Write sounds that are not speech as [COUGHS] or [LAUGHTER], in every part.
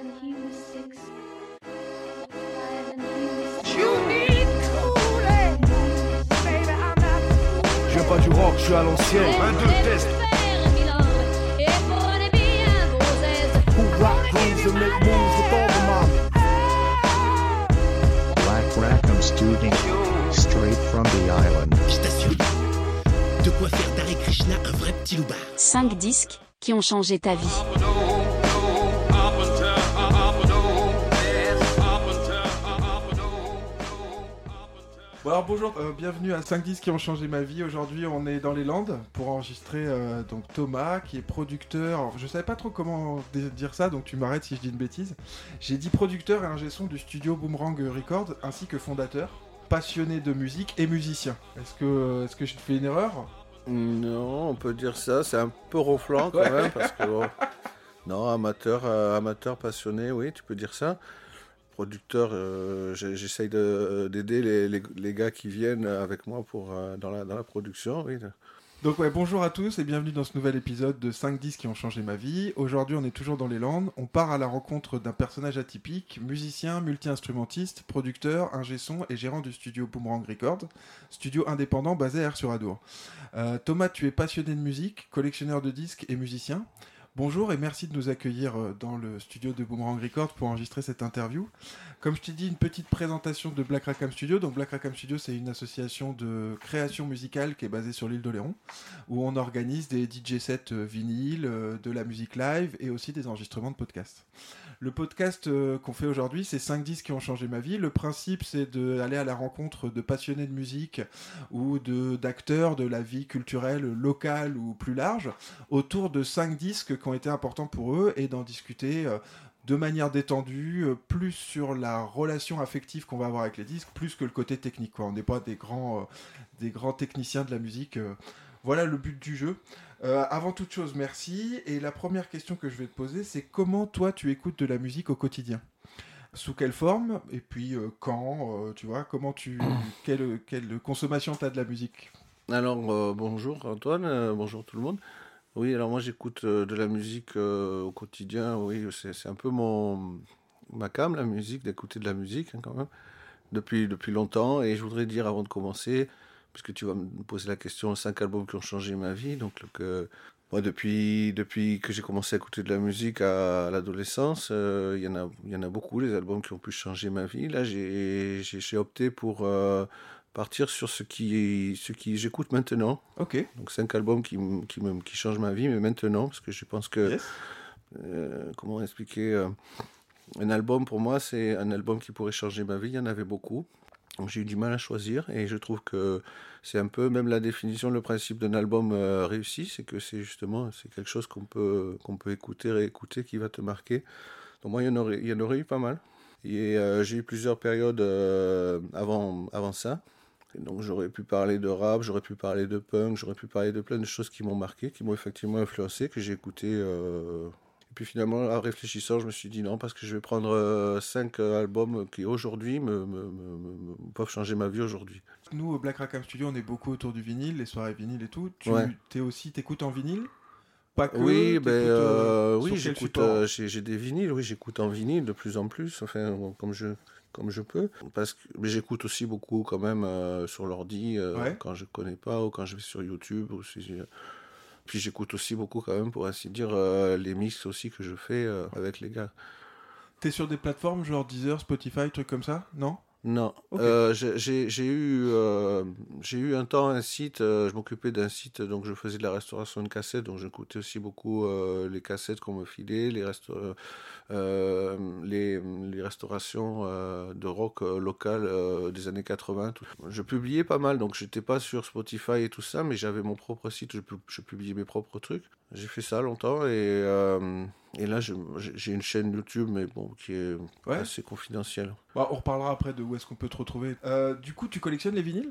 Je viens pas du rock, je suis à l'ancienne. Un, deux, test. Who rock grooves and make moves with all the. Black Rackham Studio. Straight from the island. Je t'assure, de quoi faire d'Hare Krishna un vrai petit loupard. 5 disques qui ont changé ta vie. Bon alors bonjour, euh, bienvenue à 5 disques qui ont changé ma vie. Aujourd'hui on est dans les Landes pour enregistrer euh, donc Thomas qui est producteur. Alors, je savais pas trop comment dire ça donc tu m'arrêtes si je dis une bêtise. J'ai dit producteur et ingé son du studio Boomerang Records ainsi que fondateur, passionné de musique et musicien. Est-ce que, est-ce que je fais une erreur? Non, on peut dire ça. C'est un peu ronflant [LAUGHS] quand Ouais. même parce que bon, non, amateur, euh, amateur passionné, oui, tu peux dire ça. Producteur, euh, j'essaye de- d'aider les, gars qui viennent avec moi pour euh, dans la dans la production, oui. Donc ouais, bonjour à tous et bienvenue dans ce nouvel épisode de 5 disques qui ont changé ma vie. Aujourd'hui on est toujours dans les Landes, on part à la rencontre d'un personnage atypique, musicien, multi-instrumentiste, producteur, ingé son et gérant du studio Boomerang Records, studio indépendant basé à R-sur-Adour. Euh, Thomas, tu es passionné de musique, collectionneur de disques et musicien. Bonjour et merci de nous accueillir euh, dans le studio de Boomerang Records pour enregistrer cette interview. Comme je t'ai dit, une petite présentation de Black Rackham Studio. Donc Black Rackham Studio, c'est une association de création musicale qui est basée sur l'île d'Oléron où on organise des DJ sets euh, vinyles, euh, de la musique live et aussi des enregistrements de podcasts. Le podcast qu'on fait aujourd'hui, c'est 5 disques qui ont changé ma vie. Le principe, c'est d'aller à la rencontre de passionnés de musique ou de d'acteurs de la vie culturelle locale ou plus large autour de 5 disques qui ont été importants pour eux et d'en discuter euh, de manière détendue, euh, plus sur la relation affective qu'on va avoir avec les disques, plus que le côté technique. Quoi. On n'est pas des grands, euh, des grands techniciens de la musique. Voilà le but du jeu. Euh, avant toute chose, merci. Et la première question que je vais te poser, c'est comment toi tu écoutes de la musique au quotidien? Sous quelle forme? Et puis euh, quand euh, Tu vois Comment tu [COUGHS] quelle, quelle consommation t'as de la musique? Alors bonjour Antoine, bonjour tout le monde. Oui, alors moi j'écoute euh, de la musique euh, au quotidien. Oui, c'est un peu mon ma cam la musique, d'écouter de la musique hein, quand même depuis depuis longtemps. Et je voudrais dire avant de commencer, puisque tu vas me poser la question, cinq albums qui ont changé ma vie. Donc moi depuis depuis que j'ai commencé à écouter de la musique à, l'adolescence, euh, il y en a y en a beaucoup les albums qui ont pu changer ma vie. Là j'ai opté pour partir sur ce qui, ce qui j'écoute maintenant. Ok. Donc cinq albums qui, qui, me, qui changent ma vie, mais maintenant, parce que je pense que, Yes. euh, comment expliquer, euh, un album pour moi, c'est un album qui pourrait changer ma vie, il y en avait beaucoup. J'ai eu du mal à choisir et je trouve que c'est un peu même la définition, le principe d'un album euh, réussi, c'est que c'est justement c'est quelque chose qu'on peut qu'on peut écouter, réécouter, qui va te marquer. Donc moi il y en aurait, il y en aurait eu pas mal. Et j'ai eu plusieurs périodes avant avant ça. Donc j'aurais pu parler de rap, j'aurais pu parler de punk, j'aurais pu parler de plein de choses qui m'ont marqué, qui m'ont effectivement influencé, que j'ai écouté. euh, Et puis finalement, en réfléchissant, je me suis dit non, parce que je vais prendre euh, cinq euh, albums qui aujourd'hui me, me- me- me- me- peuvent changer ma vie aujourd'hui. Nous, au Black Rackham Studio, on est beaucoup autour du vinyle, les soirées vinyle et tout. Tu Ouais. t'es aussi, t'écoutes en vinyle? Pas que Oui, ben, euh, oui, j'écoute, j'ai des vinyles, oui, j'écoute en vinyle de plus en plus, enfin, comme je, comme je peux. Parce que, mais j'écoute aussi beaucoup quand même euh, sur l'ordi, euh, Ouais. quand je connais pas, ou quand je vais sur YouTube. Ou si j'ai- puis j'écoute aussi beaucoup quand même, pour ainsi dire, euh, les mix aussi que je fais avec les gars. T'es sur des plateformes genre Deezer, Spotify, trucs comme ça? Non? Non. Euh, j'ai- eu, euh, eu un temps un site, euh, je m'occupais d'un site, donc je faisais de la restauration de cassettes, donc j'écoutais aussi beaucoup euh, les cassettes qu'on me filait, les, les, les restaurations de rock local des années 80. tout. Je publiais pas mal, donc j'étais pas sur Spotify et tout ça, mais j'avais mon propre site, je, pu- je publiais mes propres trucs. J'ai fait ça longtemps et, et là j'ai une chaîne YouTube, mais bon, qui est Ouais. assez confidentielle. Bah, On reparlera après de où est-ce qu'on peut te retrouver. Euh, du coup, tu collectionnes les vinyles?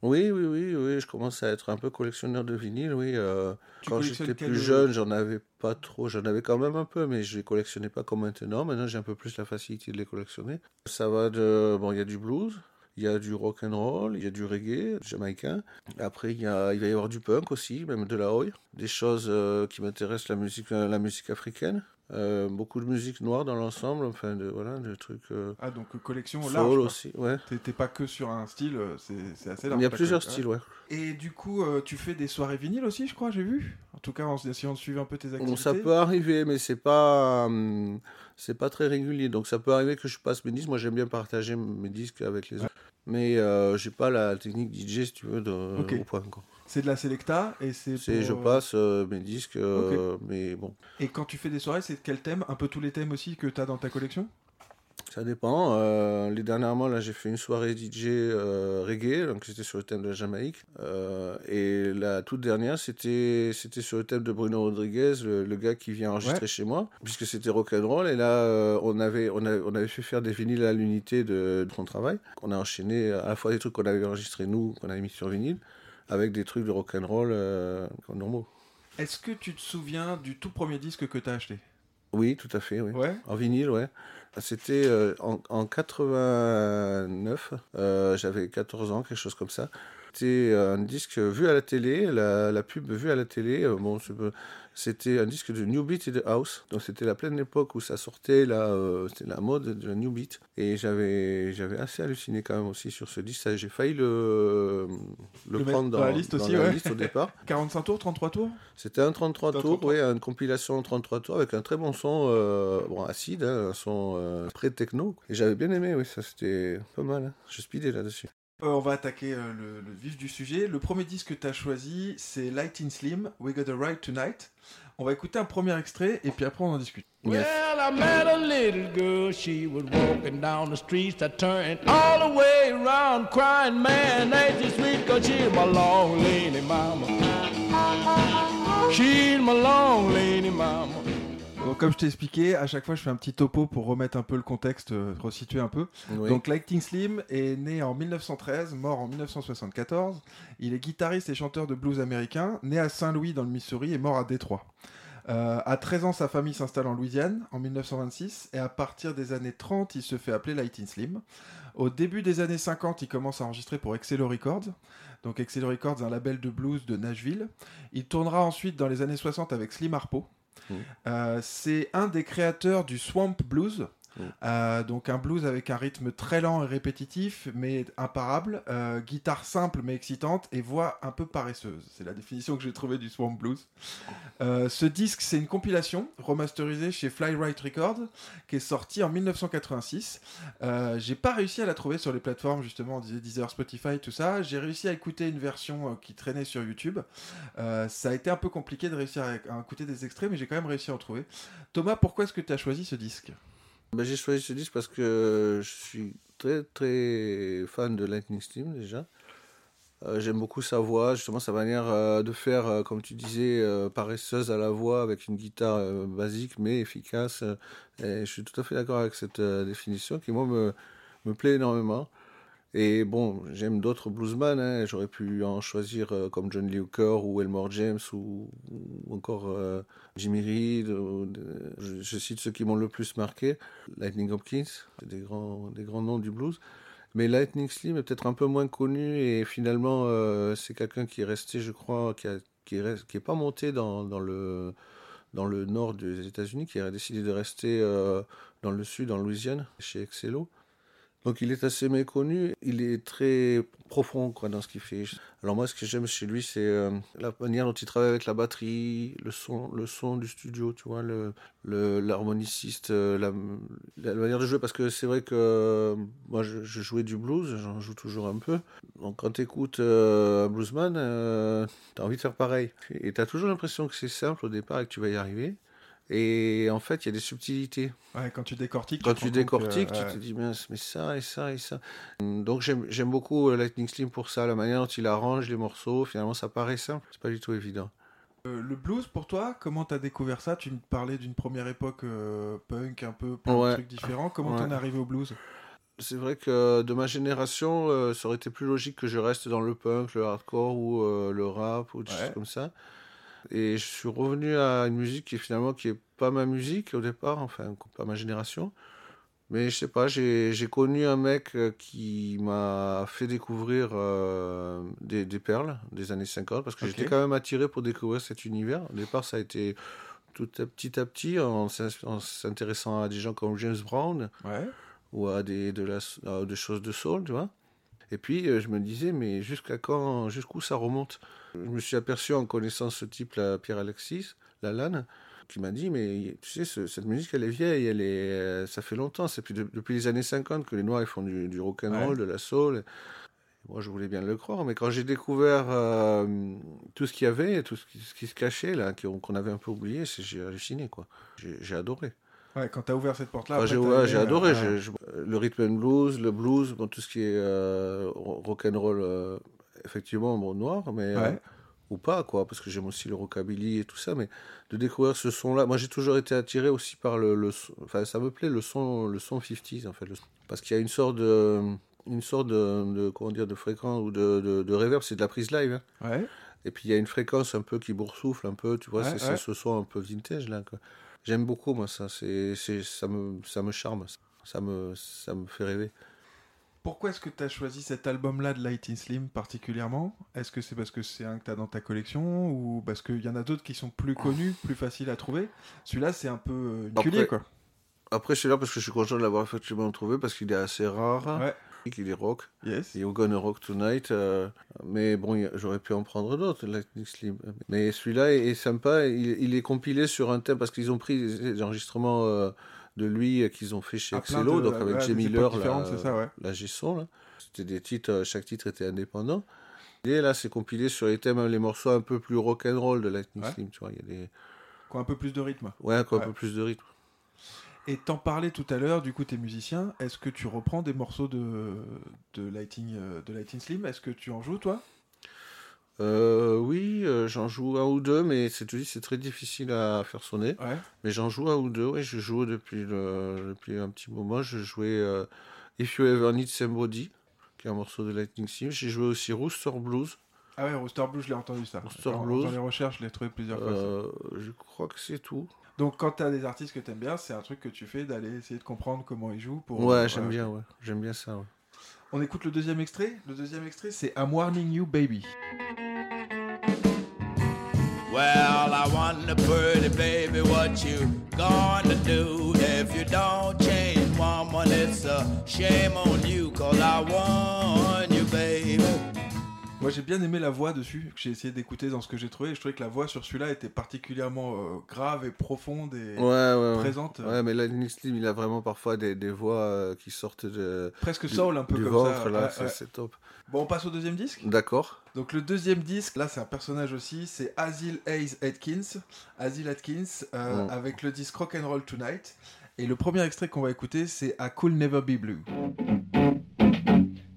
Oui, oui, oui, oui, je commence à être un peu collectionneur de vinyle, oui. euh, quand j'étais plus jeune, j'en avais pas trop, j'en avais quand même un peu, mais je les collectionnais pas comme maintenant. Maintenant, j'ai un peu plus la facilité de les collectionner. Ça va de, bon, il y a du blues, il y a du rock and roll, il y a du reggae jamaïcain. Après, il y a, il va y avoir du punk aussi, même de la oi. Des choses euh, qui m'intéressent, la musique, la musique africaine. Euh, beaucoup de musique noire dans l'ensemble, enfin, de, voilà, des trucs. euh, Ah, donc euh, collection soul large. aussi, ouais. T'es pas que sur un style, c'est assez Il large. y a plusieurs styles, ouais. Et du coup, euh, tu fais des soirées vinyles aussi, je crois, j'ai vu. En tout cas, en essayant de suivre un peu tes activités. Bon, ça peut arriver, mais c'est pas, hum, c'est pas très régulier. Donc ça peut arriver que je passe mes disques. Moi, j'aime bien partager mes disques avec les autres. Mais euh, j'ai pas la technique DJ, si tu veux, de, Ok. au point. quoi. C'est de la Selecta et c'est. C'est, pour, je euh, passe euh, mes disques, euh, mais bon, Et quand tu fais des soirées, c'est quel thème? Un peu tous les thèmes aussi que tu as dans ta collection? Ça dépend. Euh, les dernièrement, là, j'ai fait une soirée DJ reggae, donc c'était sur le thème de la Jamaïque. Et la toute dernière, c'était, c'était sur le thème de Bruno Rodriguez, le, le gars qui vient enregistrer Ouais. chez moi, puisque c'était rock'n'roll. Et là, on, avait, on avait fait faire des vinyles à l'unité de, de son travail. On a enchaîné à la fois des trucs qu'on avait enregistrés nous, qu'on avait mis sur vinyle, avec des trucs de rock'n'roll euh, normaux. Est-ce que tu te souviens du tout premier disque que tu as acheté? Oui, tout à fait, oui. Ouais? En vinyle, ouais. C'était euh, en, en 89, euh, j'avais 14 ans, quelque chose comme ça. C'était un disque vu à la télé, la, la pub vue à la télé. euh, bon, c'était un disque de New Beat et de House. Donc c'était la pleine époque où ça sortait, là, euh, c'était la mode de la New Beat. Et j'avais, j'avais assez halluciné quand même aussi sur ce disque. J'ai failli le, le, prendre dans dans, la liste dans aussi, la ouais. liste au départ. [LAUGHS] 45 tours, 33 tours? C'était un 33 Un tours, 33. oui, une compilation en 33 tours avec un très bon son, euh, bon, acide, hein, un son euh, très techno. Et j'avais bien aimé, oui, ça c'était pas mal. hein. Je speedais là-dessus. Euh, on va attaquer euh, le, le vif du sujet. Le premier disque que tu as choisi, c'est Light in Slim, We Got a Ride Tonight. On va écouter un premier extrait et puis après on en discute. Yes. Well, I met a little girl, she was walking down the streets. I turned all the way around crying, man, ain't you sweet, cause she's my long lady mama. She's my long lady mama. Comme je t'ai expliqué, à chaque fois je fais un petit topo pour remettre un peu le contexte, euh, resituer un peu. Oui. Donc Lightning Slim est né en 1913, mort en 1974. Il est guitariste et chanteur de blues américain, né à Saint-Louis dans le Missouri et mort à Détroit. Euh, à 13 ans, sa famille s'installe en Louisiane en 1926 et à partir des années 30, il se fait appeler Lightning Slim. Au début des années 50, il commence à enregistrer pour Excello Records. Donc Excello Records, un label de blues de Nashville. Il tournera ensuite dans les années 60 avec Slim Harpo. Mm. Euh, c'est un des créateurs du Swamp Blues. Mm. Euh, donc un blues avec un rythme très lent et répétitif, mais imparable, euh, guitare simple mais excitante et voix un peu paresseuse. C'est la définition que j'ai trouvée du Swamp Blues. Euh, ce disque, c'est une compilation remasterisée chez Flyright Records qui est sortie en 1986. Euh, j'ai pas réussi à la trouver sur les plateformes justement, on disait Deezer, Spotify, tout ça. J'ai réussi à écouter une version qui traînait sur YouTube. Ça a été un peu compliqué de réussir à écouter des extraits, mais j'ai quand même réussi à en trouver. Thomas, pourquoi est-ce que tu as choisi ce disque? Ben, j'ai choisi ce disque parce que je suis très très fan de Lightning Steam déjà. Euh, J'aime beaucoup sa voix, justement sa manière euh, de faire, euh, comme tu disais, paresseuse à la voix avec une guitare basique mais efficace. je suis tout à fait d'accord avec cette définition qui, moi, me, me plaît énormément. Et bon, j'aime d'autres bluesman, hein, j'aurais pu en choisir euh, comme John Lee Hooker ou Elmore James ou, encore euh, Jimmy Reed. je, cite ceux qui m'ont le plus marqué. Lightning Hopkins, des grands, des grands noms du blues. Mais Lightning Slim est peut-être un peu moins connu et finalement euh, c'est quelqu'un qui est resté, je crois, qui, a, pas monté dans, dans, le, dans le nord des États-Unis, qui a décidé de rester euh, dans le sud, en Louisiane, chez Excello. Donc il est assez méconnu, il est très profond dans ce qu'il fait. Alors moi ce que j'aime chez lui c'est euh, la manière dont il travaille avec la batterie, le son, le son du studio, tu vois, le, l'harmoniciste, euh, la, manière de jouer parce que c'est vrai que euh, moi je, je jouais du blues, j'en joue toujours un peu. Donc quand tu écoutes un bluesman, euh, tu as envie de faire pareil. Et tu as toujours l'impression que c'est simple au départ et que tu vas y arriver. Et en fait, il y a des subtilités. Ouais, quand tu décortiques. Quand tu décortiques, que, tu ouais. te dis, mince, mais ça et ça et ça. Donc j'aime beaucoup euh, Lightning Slim pour ça, la manière dont il arrange les morceaux. Finalement, ça paraît simple, c'est pas du tout évident. Euh, le blues, pour toi, comment t'as découvert ça? Tu me parlais d'une première époque euh, punk, un peu plein de trucs différents. Comment t'en es arrivé au blues? C'est vrai que de ma génération, euh, ça aurait été plus logique que je reste dans le punk, le hardcore ou euh, le rap ou des Ouais. choses comme ça. Et je suis revenu à une musique qui finalement qui est pas ma musique au départ, enfin pas ma génération. Mais je sais pas, j'ai connu un mec euh, qui m'a fait découvrir euh, des, des perles des années 50 parce que j'étais quand même attiré pour découvrir cet univers. Au départ, ça a été tout à- petit à petit en s'in- en s'intéressant à des gens comme James Brown Ouais. ou à des, de la, à des choses de soul, tu vois. Et puis euh, je me disais, mais jusqu'à quand, jusqu'où ça remonte? Je me suis aperçu en connaissant ce type-là, Pierre Alexis, Lalanne, qui m'a dit, mais tu sais, ce- cette musique, elle est vieille, elle est, euh, ça fait longtemps, c'est depuis, depuis les années 50 que les Noirs ils font du, du rock and roll, de la soul. Moi, je voulais bien le croire, mais quand j'ai découvert euh, tout ce qu'il y avait, tout ce qui, ce qui se cachait, là, qu'on avait un peu oublié, c'est- j'ai halluciné, quoi. J'ai j'ai adoré. Ouais, quand t'as ouvert cette porte-là. J'ai ouais, euh, adoré. ouais. j'ai- le rhythm and blues, le blues, bon, tout ce qui est euh, rock and roll, euh, effectivement, bon, noir, mais euh, ou pas, quoi, parce que j'aime aussi le rockabilly et tout ça, mais de découvrir ce son-là, moi j'ai toujours été attiré aussi par le, enfin ça me plaît le son, le son 50s en fait, le- parce qu'il y a une sorte de, une sorte de, de- comment dire, de fréquence ou de, de, de reverb, c'est de la prise live. hein. Ouais. Et puis il y a une fréquence un peu qui boursoufle un peu, tu vois, Ouais, c'est ce son un peu vintage là. quoi. J'aime beaucoup moi ça, c'est c'est- ça me ça me charme, ça me ça me fait rêver. Pourquoi est-ce que tu as choisi cet album-là de Lighting Slim particulièrement? Est-ce que c'est parce que c'est un que tu as dans ta collection ou parce qu'il y en a d'autres qui sont plus connus, plus faciles à trouver? Celui-là, c'est un peu euh, une Après- culier, quoi. Après suis là parce que je suis content de l'avoir effectivement trouvé parce qu'il est assez rare, Ouais. qu'il est rock. Yes. We're Gonna Rock Tonight, euh, mais bon, il j'aurais pu en prendre d'autres, Lightning Slim. Mais celui-là est, est sympa, il, il est compilé sur un thème parce qu'ils ont pris des des enregistrements euh, de lui euh, qu'ils ont fait chez Ah, Excello, de- donc avec époques Miller, la, la G-son. C'était des titres, euh, chaque titre était indépendant. Et là, c'est compilé sur les thèmes, les morceaux un peu plus rock'n'roll de Lightning Ouais. Slim, tu vois. Il y a des. Qui ont un peu plus de rythme. Ouais, quoi, un peu plus de rythme. Et t'en parlais tout à l'heure, du coup, t'es musicien. Est-ce que tu reprends des morceaux de, de, Lighting, euh, de Lighting Slim? Est-ce que tu en joues, toi? Euh, oui, euh, j'en joue un ou deux, mais c'est, tu c'est très difficile à faire sonner. Ouais. Mais j'en joue un ou deux, oui, je joue depuis, le- depuis un petit moment. Je jouais euh, If You Ever Need Somebody, qui est un morceau de Lightning Sim. J'ai joué aussi Rooster Blues. Ah ouais, Rooster Blues, je l'ai entendu ça. Rooster Blues. Dans les recherches, je l'ai trouvé plusieurs fois. Euh, je crois que c'est tout. Donc, quand t'as des artistes que t'aimes bien, c'est un truc que tu fais d'aller essayer de comprendre comment ils jouent. Pour... Ouais, j'aime bien, ouais. J'aime bien ça, ouais. On écoute le deuxième extrait. Le deuxième extrait, c'est I'm Warning You Baby. Well, I wonder, pretty baby, what you gonna do? If you don't change, woman? It's a shame on you, cause I want you, baby. Moi, j'ai bien aimé la voix dessus, que j'ai essayé d'écouter dans ce que j'ai trouvé. et Je trouvais que la voix sur celui-là était particulièrement euh, grave et profonde et Ouais, ouais, ouais. présente. Ouais, mais Lightning Slim, il a vraiment parfois des, des voix euh, qui sortent de, Presque soul, un peu du comme ventre, ça. là. Ouais, c'est, ouais. c'est top. Bon, on passe au deuxième disque. D'accord. Donc, le deuxième disque, là, c'est un personnage aussi. C'est Asil Hayes Atkins. Asil Atkins, euh, Mm. avec le disque Rock'n'Roll Tonight. Et le premier extrait qu'on va écouter, c'est I Could Never Be Blue.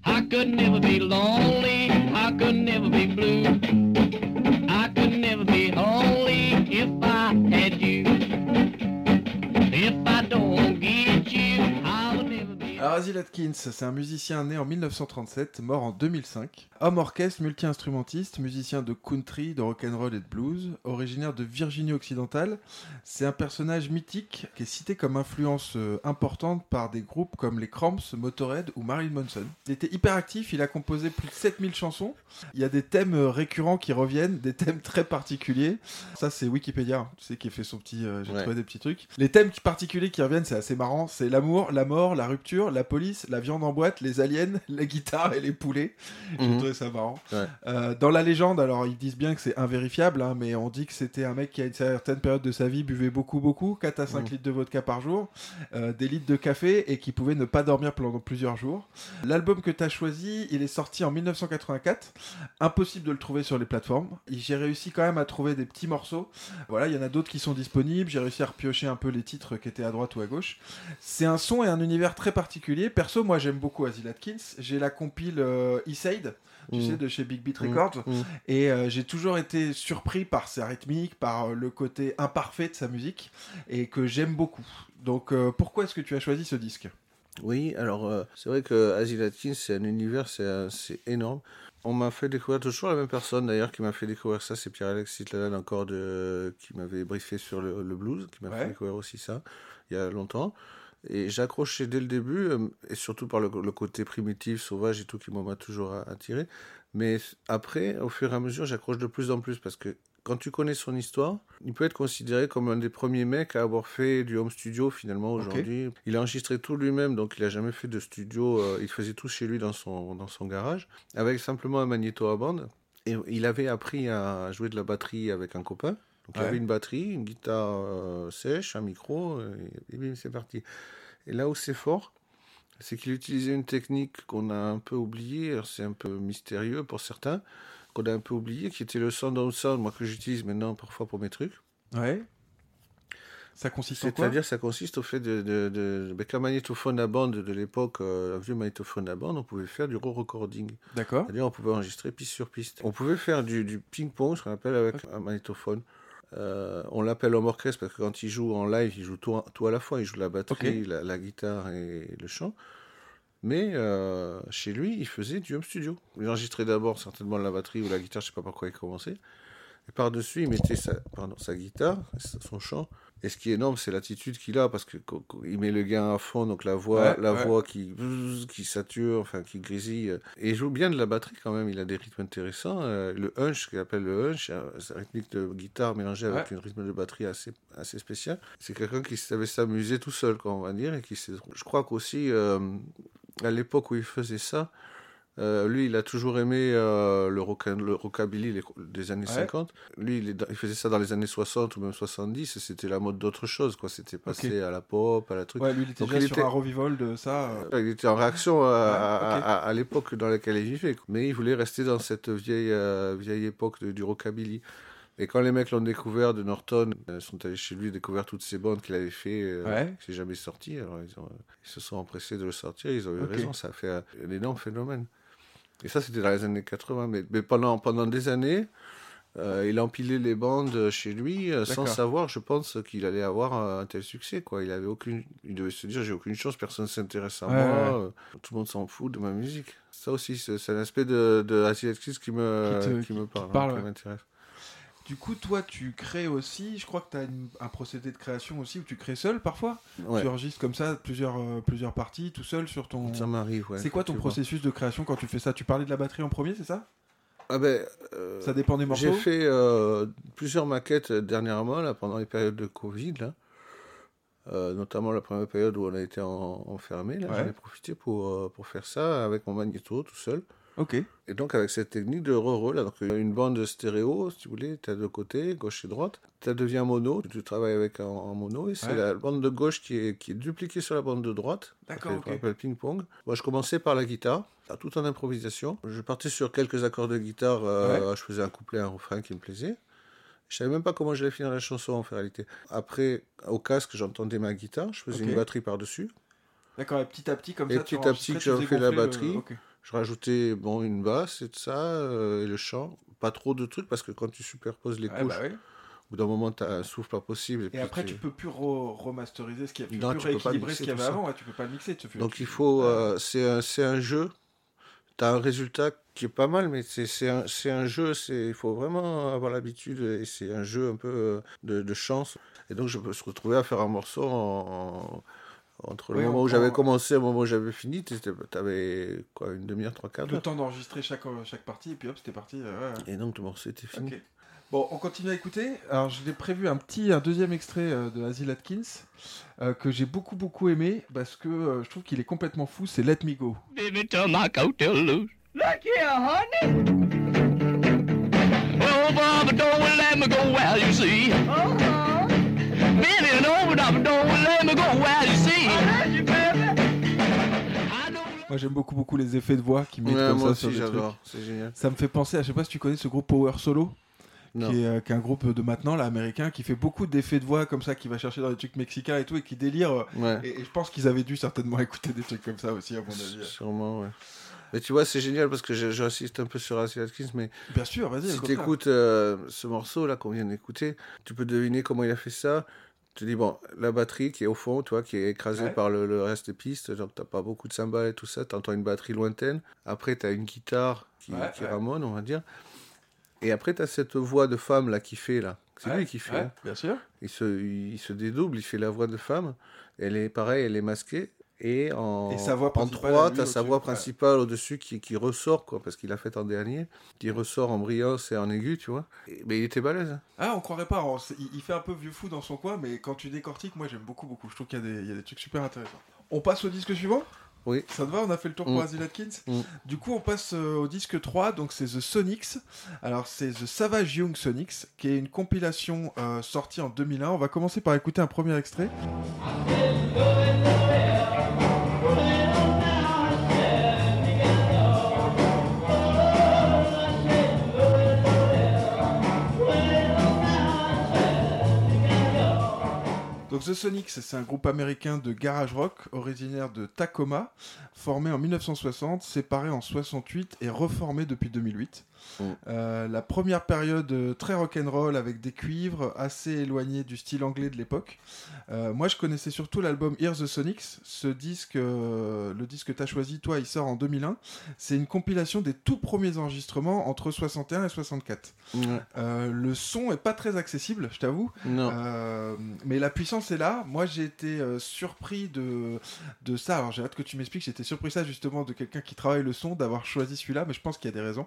I could never be lonely. I could never be blue. I could never be holy if I Asil Atkins, c'est un musicien né en 1937, mort en 2005. Homme orchestre, multi-instrumentiste, musicien de country, de rock'n'roll et de blues, originaire de Virginie occidentale. C'est un personnage mythique qui est cité comme influence euh, importante par des groupes comme les Cramps, Motorhead ou Marilyn Manson. Il était hyper actif, il a composé plus de 7000 chansons. Il y a des thèmes euh, récurrents qui reviennent, des thèmes très particuliers. Ça, c'est Wikipédia, tu sais, qui a fait son petit. euh, J'ai Ouais. trouvé des petits trucs. Les thèmes particuliers qui reviennent, c'est assez marrant. C'est l'amour, la mort, la rupture, la police, la viande en boîte, les aliens, [LAUGHS] la guitare et les poulets. J'ai trouvé ça marrant. Ouais. Euh, dans la légende, alors ils disent bien que c'est invérifiable, hein, mais on dit que c'était un mec qui à une certaine période de sa vie buvait beaucoup, beaucoup, 4 à 5 Mhm. litres de vodka par jour, euh, des litres de café et qui pouvait ne pas dormir pendant plusieurs jours. L'album que tu as choisi, il est sorti en 1984. Impossible de le trouver sur les plateformes. J'ai réussi quand même à trouver des petits morceaux. Voilà, il y en a d'autres qui sont disponibles. J'ai réussi à repiocher un peu les titres qui étaient à droite ou à gauche. C'est un son et un univers très particulier. Perso, moi j'aime beaucoup Asil Atkins. J'ai la compile euh, Eastside, tu Mhm. sais, de chez Big Beat Mhm. Records. Mhm. Et euh, j'ai toujours été surpris par sa rythmique, par euh, le côté imparfait de sa musique, et que j'aime beaucoup. Donc euh, pourquoi est-ce que tu as choisi ce disque? Oui, alors euh, c'est vrai que Asil Atkins, c'est un univers, c'est énorme. On m'a fait découvrir toujours la même personne d'ailleurs qui m'a fait découvrir ça, c'est Pierre-Alexis Lalanne encore de, qui m'avait briefé sur le, le blues, qui m'a Ouais. fait découvrir aussi ça il y a longtemps. Et j'accrochais dès le début, euh, et surtout par le, le côté primitif, sauvage et tout qui m'a toujours attiré. Mais après, au fur et à mesure, j'accroche de plus en plus parce que quand tu connais son histoire, il peut être considéré comme un des premiers mecs à avoir fait du home studio finalement aujourd'hui. Il a enregistré tout lui-même, donc il a jamais fait de studio. euh, il faisait tout chez lui dans son, dans son garage, avec simplement un magnéto à bande. Et il avait appris à jouer de la batterie avec un copain. Donc il Ouais. avait une batterie, une guitare euh, sèche, un micro, et, et bim, c'est parti. Et là où c'est fort, c'est qu'il utilisait une technique qu'on a un peu oubliée, c'est un peu mystérieux pour certains, qu'on a un peu oublié, qui était le sound on sound, moi que j'utilise maintenant parfois pour mes trucs. Ouais. Ça consiste en quoi? C'est-à-dire, ça consiste au fait de, de, de- avec un magnétophone à bande de l'époque, euh, un vieux magnétophone à bande, on pouvait faire du raw recording. D'accord. C'est-à-dire, on pouvait enregistrer piste sur piste. On pouvait faire du, du ping-pong, ce qu'on appelle avec un magnétophone. Euh, on l'appelle homme orchestre parce que quand il joue en live, il joue tout, à- tout à la fois. Il joue la batterie, la, la guitare et le chant. Mais euh, chez lui, il faisait du home studio. Il enregistrait d'abord certainement la batterie ou la guitare, je sais pas par quoi il commençait. Et par-dessus, il mettait sa, pardon, sa guitare, son chant. Et ce qui est énorme, c'est l'attitude qu'il a, parce qu'il met le gain à fond, donc la voix, Ouais, la ouais. voix qui, qui sature, enfin qui grésille. Et il joue bien de la batterie quand même, il a des rythmes intéressants. Euh, le hunch, ce qu'il appelle le hunch, euh, c'est un rythmique de guitare mélangé avec Ouais. un rythme de batterie assez, assez spécial. C'est quelqu'un qui savait s'amuser tout seul, quoi, on va dire. Et qui je crois qu'aussi, euh, à l'époque où il faisait ça, euh, lui, il a toujours aimé euh, le, rockabilly les- des années Ouais. 50. Lui, il, est dans- il faisait ça dans les années 60 ou même 70, et c'était la mode d'autre chose, quoi. C'était passé à la pop, à la truc. Ouais, lui, il était Donc, déjà il sur était- un revival de ça. euh. Il était en réaction à, l'époque dans laquelle il vivait. quoi. Mais il voulait rester dans cette vieille, vieille époque de- du rockabilly. Et quand les mecs l'ont découvert de Norton, ils sont allés chez lui découvrir toutes ces bandes qu'il avait fait, euh, Ouais. qui s'est jamais sorti. Alors ils, ont- ils se sont empressés de le sortir. Ils ont eu raison. Ça a fait un, un énorme phénomène. Et ça, c'était dans les années 80. Mais, mais pendant, pendant des années, euh, il empilait les bandes chez lui euh, sans savoir, je pense, qu'il allait avoir euh, un tel succès. Quoi. Il avait aucune, il devait se dire, j'ai aucune chance, personne ne s'intéresse à Ouais, moi, ouais. euh, tout le monde s'en fout de ma musique. Ça aussi, c'est un aspect de, de Acid qui me, Qui te- qui, qui- me parle, parle, hein, ouais. qui m'intéresse. Du coup, toi, tu crées aussi. Je crois que tu as un procédé de création aussi où tu crées seul parfois. Ouais, Tu enregistres comme ça plusieurs, euh, plusieurs parties tout seul sur ton. ça m'arrive. ouais, c'est quoi ton processus de création quand tu fais ça? Tu parlais de la batterie en premier, c'est ça? Ah ben, euh, Ça dépend des morceaux? J'ai fait euh, plusieurs maquettes dernièrement, là, pendant les périodes de Covid, là. Notamment la première période où on a été en- enfermé. Ouais. J'en ai profité pour, pour faire ça avec mon magnéto tout seul. Ok. Et donc avec cette technique de re là, donc il y a une bande stéréo, si vous voulez, tu as deux côtés, gauche et droite. Ça devient mono, tu travailles avec en, en mono, et c'est Ouais. la bande de gauche qui est, qui est dupliquée sur la bande de droite. D'accord, Ça ok. fait- ça s'appelle ping-pong. Moi je commençais par la guitare, à tout en improvisation. Je partais sur quelques accords de guitare, euh, je faisais un couplet, un refrain qui me plaisait. Je savais même pas comment j'allais finir la chanson en réalité. Après, au casque, j'entendais ma guitare, je faisais une batterie par-dessus. D'accord, et petit à petit, comme Et ça, tu petit à enregistrais, petit, tu je faisais fais la le- batterie. Je rajoutais bon, une basse et tout ça, euh, et le chant. Pas trop de trucs parce que quand tu superposes les Ouais, couches, bah ouais. au bout d'un moment, tu as un souffle pas possible. Et, Et puis après, tu- peux plus re- remasteriser ce qu'il y a, tu Non, peux tu plus peux rééquilibrer ce qu'il y avait avant, ouais, tu peux pas le mixer. tu fais- Donc tu- il faut. Euh, c'est un, jeu. Tu as un résultat qui est pas mal, mais c'est un, un jeu. Il faut vraiment avoir l'habitude. Et c'est un jeu un peu euh, de, de chance. Et donc je me suis retrouvé à faire un morceau en- en- entre le Oui, moment où j'avais commencé et le moment où j'avais fini. Tu avais quoi, une demi-heure, trois quarts le temps d'enregistrer chaque, euh, chaque partie, et puis hop, c'était parti. euh, ouais. Et donc le morceau était fini. Bon, on continue à écouter. Alors, je l'ai prévu un petit, un deuxième extrait euh, de Asil Atkins euh, que j'ai beaucoup, beaucoup aimé parce que euh, je trouve qu'il est complètement fou. C'est Let Me Go. Baby, till my coat till loose. Look here, honey. Over the door and let me go where you see. Uh-huh. The door and let me go where you see. Moi, j'aime beaucoup, beaucoup les effets de voix qui mettent Ouais, comme moi ça sur aussi, des trucs. j'adore. C'est génial. Ça me fait penser à, je sais pas si tu connais ce groupe Power Solo, Non. qui est, euh, qui est un groupe de maintenant, là, américain, qui fait beaucoup d'effets de voix comme ça, qui va chercher dans les trucs mexicains et tout, et qui délire. euh, Ouais. Et, et je pense qu'ils avaient dû certainement [LAUGHS] écouter des trucs comme ça aussi, à mon avis. Sûrement, ouais. Mais tu vois, c'est génial parce que j'insiste un peu sur Acid Atkins, mais Bien sûr, vas-y. au si tu contraire. écoutes ce morceau-là qu'on vient d'écouter, tu peux deviner comment il a fait ça. Tu dis, bon, la batterie qui est au fond, tu vois, qui est écrasée Ouais. par le, le reste des pistes, donc t'as pas beaucoup de cymbales et tout ça, t'entends une batterie lointaine. Après, t'as une guitare qui, Ouais, qui ouais. ramone, on va dire. Et après, t'as cette voix de femme là qui fait là. C'est lui qui fait. hein. bien sûr. Il se, il se dédouble, il fait la voix de femme. Elle est pareil, elle est masquée. Et en, Et sa voix en principale, 3, lui, tu as sa au-dessus, voix ouais. principale au-dessus qui, qui ressort, quoi, parce qu'il a fait en dernier. Qui ressort en brillance et en aigu, tu vois. Et- mais il était balèze. hein. Ah, on croirait pas. on- il, il fait un peu vieux fou dans son coin, mais quand tu décortiques, moi j'aime beaucoup, beaucoup. Je trouve qu'il y, y a des trucs super intéressants. On passe au disque suivant? Oui. Ça te va On a fait le tour pour Mm. Asil Atkins Mm. Du coup, on passe euh, au disque 3, donc c'est The Sonics. Alors, c'est The Savage Young Sonics, qui est une compilation euh, sortie en 2001. On va commencer par écouter un premier extrait. Donc The Sonics, c'est un groupe américain de garage rock originaire de Tacoma, formé en 1960, séparé en 68 et reformé depuis 2008. Mm. Euh, la première période euh, très rock'n'roll avec des cuivres assez éloignés du style anglais de l'époque. Euh, moi, je connaissais surtout l'album Hear the Sonics. Ce disque, euh, le disque que tu as choisi, toi, il sort en 2001. C'est une compilation des tout premiers enregistrements entre 61 et 64. Ouais. Euh, le son est pas très accessible, je t'avoue. Mais la puissance là. Moi, j'ai été euh, surpris de, de ça. Alors, j'ai hâte que tu m'expliques. J'étais surpris ça justement de quelqu'un qui travaille le son, d'avoir choisi celui-là, mais je pense qu'il y a des raisons.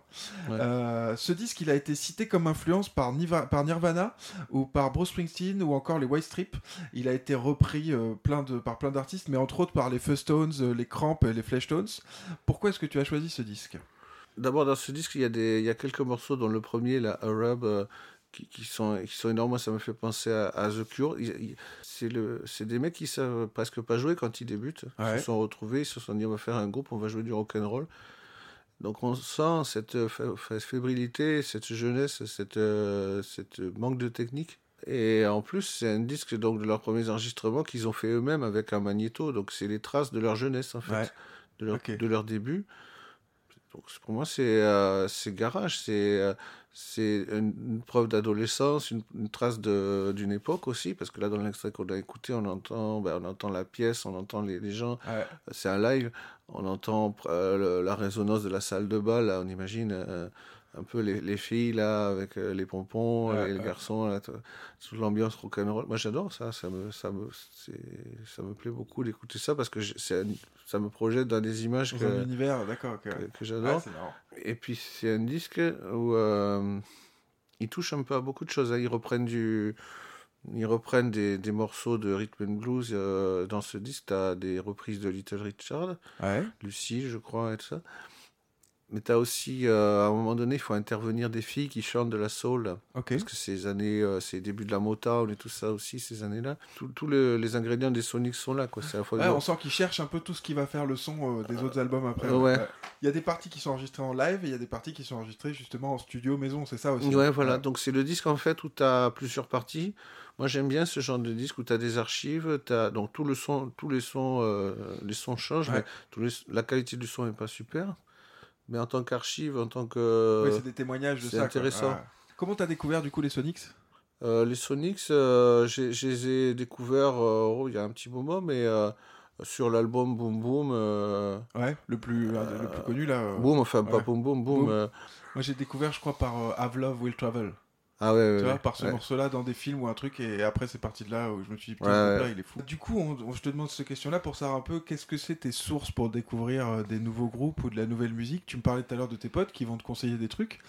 Ouais. Euh, ce disque, il a été cité comme influence par, Niva- par Nirvana ou par Bruce Springsteen ou encore les White Strip. Il a été repris euh, plein de, par plein d'artistes, mais entre autres par les Fuzz-Tones, euh, les Cramps et les Fleshtones. Pourquoi est-ce que tu as choisi ce disque? D'abord, dans ce disque, il y, a des, il y a quelques morceaux, dont le premier, la Arab, euh, qui, qui sont, qui sont énormes. Moi, ça me fait penser à, à The Cure. C'est, le, c'est des mecs qui savent presque pas jouer quand ils débutent. Ils se sont retrouvés, ils se sont dit on va faire un groupe, on va jouer du rock'n'roll. Donc on sent cette euh, fébrilité, cette jeunesse, cette, euh, cette manque de technique. Et en plus, c'est un disque donc, de leurs premiers enregistrements qu'ils ont fait eux-mêmes avec un magnéto. Donc c'est les traces de leur jeunesse, en fait, Ouais. de, leur, de leur début. Donc pour moi, c'est euh, garage, c'est euh, une, une preuve d'adolescence, une, une trace d'une époque aussi, parce que là, dans l'extrait qu'on a écouté, on entend, ben, on entend la pièce, on entend les, les gens, Ouais. c'est un live, on entend euh, le- la résonance de la salle de bal, là, on imagine euh, un peu les, les filles là, avec euh, les pompons, et les garçons, là, toute l'ambiance rock'n'roll. Moi, j'adore ça, ça me, ça, me, ça me plaît beaucoup d'écouter ça, parce que ça me projette dans des images que, un univers, d'accord. que, j'adore. Et puis c'est un disque où euh, ils touchent un peu à beaucoup de choses. hein. Ils reprennent du, ils reprennent des, des morceaux de rhythm and blues. euh, dans ce disque, t'as des reprises de Little Richard, Ouais. Lucie, je crois, et tout ça. Mais t'as aussi, euh, à un moment donné, il faut intervenir des filles qui chantent de la soul. Parce que ces années, euh, c'est les débuts de la Motown et tout ça aussi, ces années-là. Tous tous le- les ingrédients des Sonics sont là, quoi. À la fois Ouais, on sent qu'ils cherchent un peu tout ce qui va faire le son euh, des autres albums après. euh, ouais. Il y a des parties qui sont enregistrées en live et il y a des parties qui sont enregistrées justement en studio maison, c'est ça aussi. Ouais, voilà. Donc, c'est le disque, en fait, où tu as plusieurs parties. Moi, j'aime bien ce genre de disque où tu as des archives. T'as... Donc, tout le son, tous les sons, les sons changent, Ouais. mais tous les- la qualité du son n'est pas super. Mais en tant qu'archive, en tant que. Oui, c'est des témoignages de c'est ça. quoi. intéressant. Ouais. Comment t'as découvert du coup les Sonics? Euh, les Sonics, euh, je les ai découverts euh, oh, il y a un petit moment, mais euh, sur l'album Boom Boom. euh, Ouais, le plus, le plus connu là. euh. Boom, enfin, pas. Boom Boom, Boom. Boom. Moi j'ai découvert, je crois, par Have Love Will Travel. Ah ouais, ouais, tu vois, ouais, par ce morceau-là dans des films ou un truc, et après c'est parti de là où je me suis dit, putain, groupe-là, il est fou. Du coup, on- on- je te demande cette question-là pour savoir un peu qu'est-ce que c'est tes sources pour découvrir euh, des nouveaux groupes ou de la nouvelle musique. Tu me parlais tout à l'heure de tes potes qui vont te conseiller des trucs.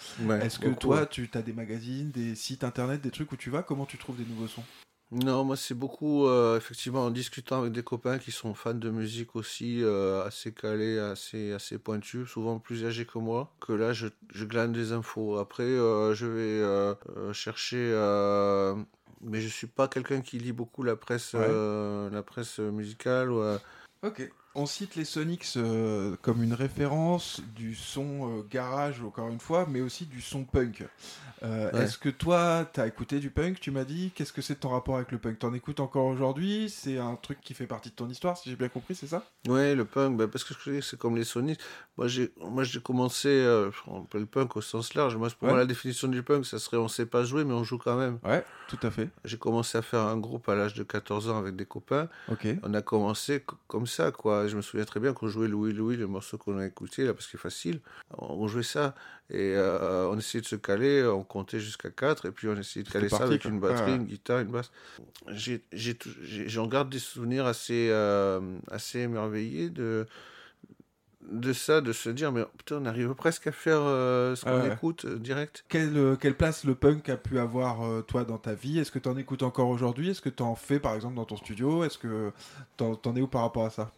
Est-ce que beaucoup, toi, tu as des magazines, des sites internet, des trucs où tu vas? Comment tu trouves des nouveaux sons? Non, moi c'est beaucoup euh, effectivement en discutant avec des copains qui sont fans de musique aussi, euh, assez calés, assez, assez pointus, souvent plus âgés que moi, que là je, je glane des infos. Après euh, je vais chercher, mais je suis pas quelqu'un qui lit beaucoup la presse, Ouais. euh, la presse musicale. ou, euh, Ok. On cite les Sonics euh, comme une référence du son euh, garage, encore une fois, mais aussi du son punk. Euh, Ouais. Est-ce que toi, t'as écouté du punk, tu m'as dit? Qu'est-ce que c'est ton rapport avec le punk? T'en écoutes encore aujourd'hui? C'est un truc qui fait partie de ton histoire, si j'ai bien compris, c'est ça? Ouais, le punk, bah, parce que c'est comme les Sonics. Moi, j'ai, moi, j'ai commencé, on peut le punk au sens large. Moi, pour Ouais. moi, la définition du punk, ça serait on sait pas jouer, mais on joue quand même. Ouais, tout à fait. J'ai commencé à faire un groupe à l'âge de 14 ans avec des copains. Ok. On a commencé comme ça, quoi. Je me souviens très bien qu'on jouait Louis Louis, le morceau qu'on a écouté, là, parce qu'il est facile. On jouait ça et euh, on essayait de se caler, on comptait jusqu'à 4 et puis on essayait de caler ça avec une batterie, Ouais. une guitare, une basse. J'en garde des souvenirs assez, euh, assez émerveillés de, de ça, de se dire, mais putain, on arrive presque à faire euh, ce qu'on Ouais. écoute euh, direct. Quelle, euh, quelle place le punk a pu avoir, toi, dans ta vie? Est-ce que tu en écoutes encore aujourd'hui? Est-ce que tu en fais, par exemple, dans ton studio? Est-ce que t'en t'en es où par rapport à ça?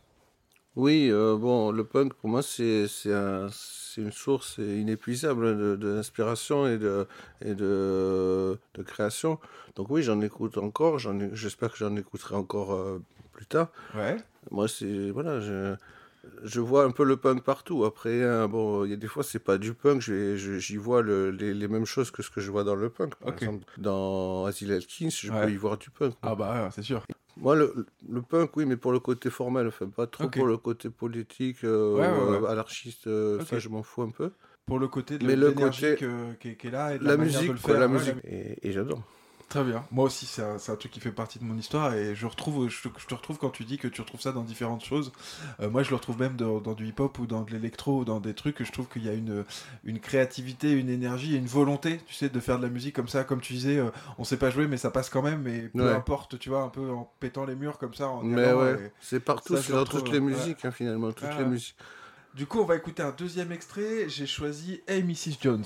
Oui, euh, bon, le punk pour moi c'est c'est un- une source inépuisable d'inspiration et de et de, de création. Donc oui, j'en écoute encore. J'espère que j'en écouterai encore euh, plus tard. Ouais. Moi c'est voilà, je je vois un peu le punk partout. Après, hein, bon, il y a des fois c'est pas du punk. J'y vois le- les, les mêmes choses que ce que je vois dans le punk. Par exemple, dans Asile Atkins, je Ouais. peux y voir du punk. Ah bah, c'est sûr. Moi, le, le punk, oui, mais pour le côté formel, enfin, pas trop pour le côté politique, euh, Ouais, ouais, ouais. anarchiste, euh, ça, je m'en fous un peu. Pour le côté de de l'énergie qui, est- là et de La, la, manière de musique, quoi, faire. la musique. Et, et j'adore. Très bien. Moi aussi, c'est un, truc qui fait partie de mon histoire et je retrouve, je, te- je te retrouve quand tu dis que tu retrouves ça dans différentes choses. Euh, moi, je le retrouve même dans, dans du hip-hop ou dans de l'électro ou dans des trucs que je trouve qu'il y a une, une créativité, une énergie et une volonté, tu sais, de faire de la musique comme ça, comme tu disais, euh, on sait pas jouer mais ça passe quand même et peu Ouais. importe, tu vois, un peu en pétant les murs comme ça. En Mais ouais, c'est partout, c'est dans toutes les ouais. musiques, hein, finalement, toutes Ah, les musiques. Du coup, on va écouter un deuxième extrait. J'ai choisi Hey Mrs. Jones.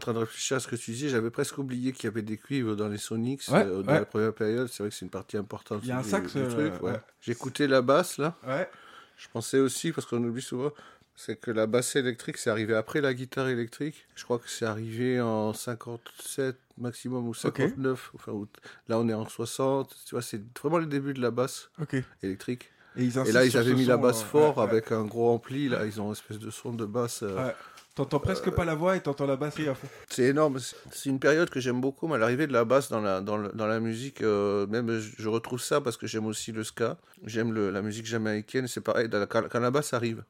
Train de réfléchir à ce que tu disais, j'avais presque oublié qu'il y avait des cuivres dans les Sonics Ouais, euh, dans ouais. la première période. C'est vrai que c'est une partie importante Il y a un sax, euh, ouais. J'écoutais la basse, là. Ouais. Je pensais aussi, parce qu'on oublie souvent, c'est que la basse électrique, c'est arrivé après la guitare électrique. Je crois que c'est arrivé en 57 maximum ou 59. Enfin, ou- là, on est en 60. Tu vois, c'est vraiment le début de la basse. Et, électrique. ils Et là, ils avaient mis la basse euh, fort avec un gros ampli. Là, ils ont une espèce de son de basse. euh. T'entends presque pas la voix et t'entends la batterie à fond. C'est énorme. C'est- une période que j'aime beaucoup. moi, L'arrivée de la basse dans la, dans le- dans la musique, euh, même je, retrouve ça parce que j'aime aussi le ska. J'aime la musique jamaïcaine. C'est pareil, la- quand, la basse arrive.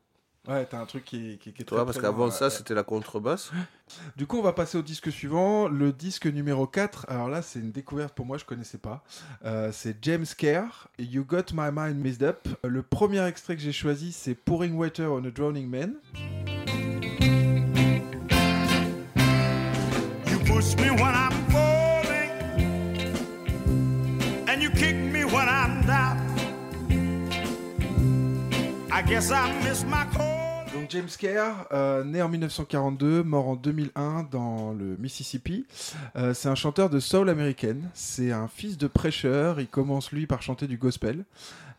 Ouais, t'as un truc qui, qui, qui est vois, très parce qu'avant ça, ouais. c'était la contrebasse. [LAUGHS] Du coup, on va passer au disque suivant, le disque numéro 4. Alors là, c'est une découverte pour moi, je connaissais pas. Euh, c'est James Kerr, You Got My Mind Messed Up. Le premier extrait que j'ai choisi, c'est Pouring Water on a Drowning Man. Donc James Kerr, euh, né en 1942, mort en 2001 dans le Mississippi. Euh, c'est un chanteur de soul américaine. C'est un fils de prêcheur. Il commence lui par chanter du gospel.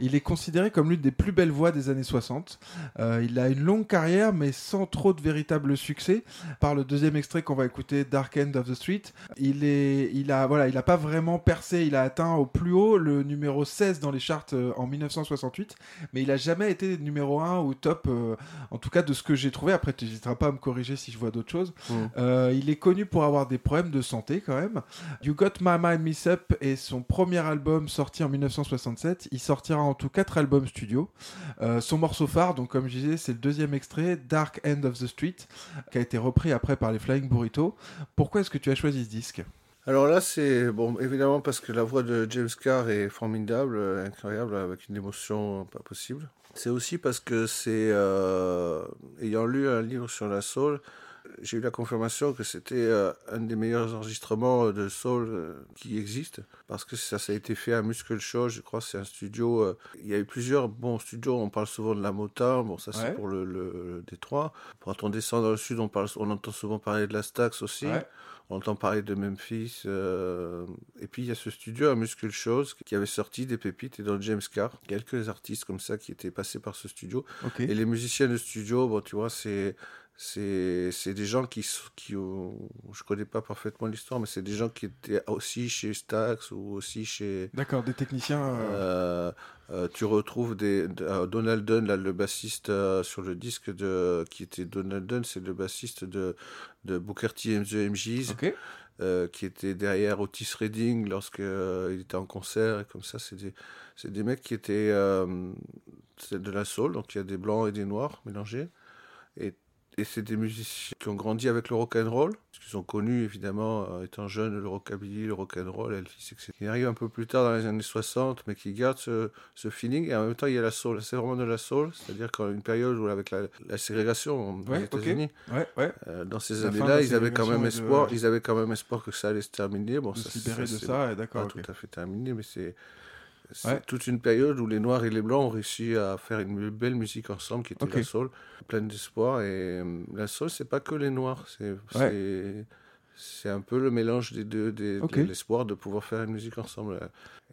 Il est considéré comme l'une des plus belles voix des années 60. Euh, il a une longue carrière, mais sans trop de véritable succès. Par le deuxième extrait qu'on va écouter, Dark End of the Street, il est, il a, voilà, il a pas vraiment percé. Il a atteint au plus haut le numéro 16 dans les charts euh, en 1968, mais il a jamais été numéro 1 ou top, euh, en tout cas de ce que j'ai trouvé. Après, tu n'hésiteras pas à me corriger si je vois d'autres choses. Mm. Il est connu pour avoir des problèmes de santé quand même. You Got My Mind Mess Up est son premier album sorti en 1967. Il sortira en tout quatre albums studio. Euh, son morceau phare, donc comme je disais, c'est le deuxième extrait, Dark End of the Street, qui a été repris après par les Flying Burrito. Pourquoi est-ce que tu as choisi ce disque? Alors là, c'est bon, évidemment parce que la voix de James Carr est formidable, euh, incroyable, avec une émotion pas possible. C'est aussi parce que c'est, euh, ayant lu un livre sur la soul, j'ai eu la confirmation que c'était euh, un des meilleurs enregistrements de soul euh, qui existe, parce que ça, ça a été fait à Muscle Show, je crois, c'est un studio. euh, il y a eu plusieurs bons studios. On parle souvent de la Motown, bon, ça c'est Ouais. pour le, le, le Détroit. Quand on descend dans le sud, on parle, on entend souvent parler de la Stax aussi. Ouais. On entend parler de Memphis. euh, Et puis il y a ce studio à Muscle Shows qui avait sorti des pépites et dans James Carr, quelques artistes comme ça qui étaient passés par ce studio. Et les musiciens de studio, bon, tu vois, c'est c'est des gens qui qui ont, je connais pas parfaitement l'histoire, mais c'est des gens qui étaient aussi chez Stax ou aussi chez D'accord, des techniciens. euh, euh, euh, tu retrouves des, de- euh, Donald Dunn, là, le bassiste sur le disque de, qui était Donald Dunn, c'est le bassiste de, de Booker T and the MGs. Qui était derrière Otis Redding lorsqu'il était en concert, et comme ça, c'est des, c'est des mecs qui étaient c'est de la soul, donc il y a des blancs et des noirs mélangés. Et, et c'est des musiciens qui ont grandi avec le rock and roll, parce qu'ils ont connu évidemment, euh, étant jeunes, le rockabilly, le rock and roll, Elvis, etc. Qui arrivent un peu plus tard dans les années 60, mais qui gardent ce, ce feeling. Et en même temps, il y a la soul. C'est vraiment de la soul, c'est-à-dire qu'une période où avec la, la ségrégation aux Ouais. États-Unis, Ouais, ouais. euh, dans ces années-là, ils avaient quand même de- espoir. Ils avaient quand même espoir que ça allait se terminer. Bon, de ça, libérer ça, de ça, et pas d'accord. ok. tout à fait terminé, mais c'est c'est Ouais. toute une période où les Noirs et les Blancs ont réussi à faire une belle musique ensemble qui était la soul, pleine d'espoir. Et euh, la soul, c'est pas que les Noirs, c'est un peu le mélange des deux, des, de l'espoir de pouvoir faire une musique ensemble.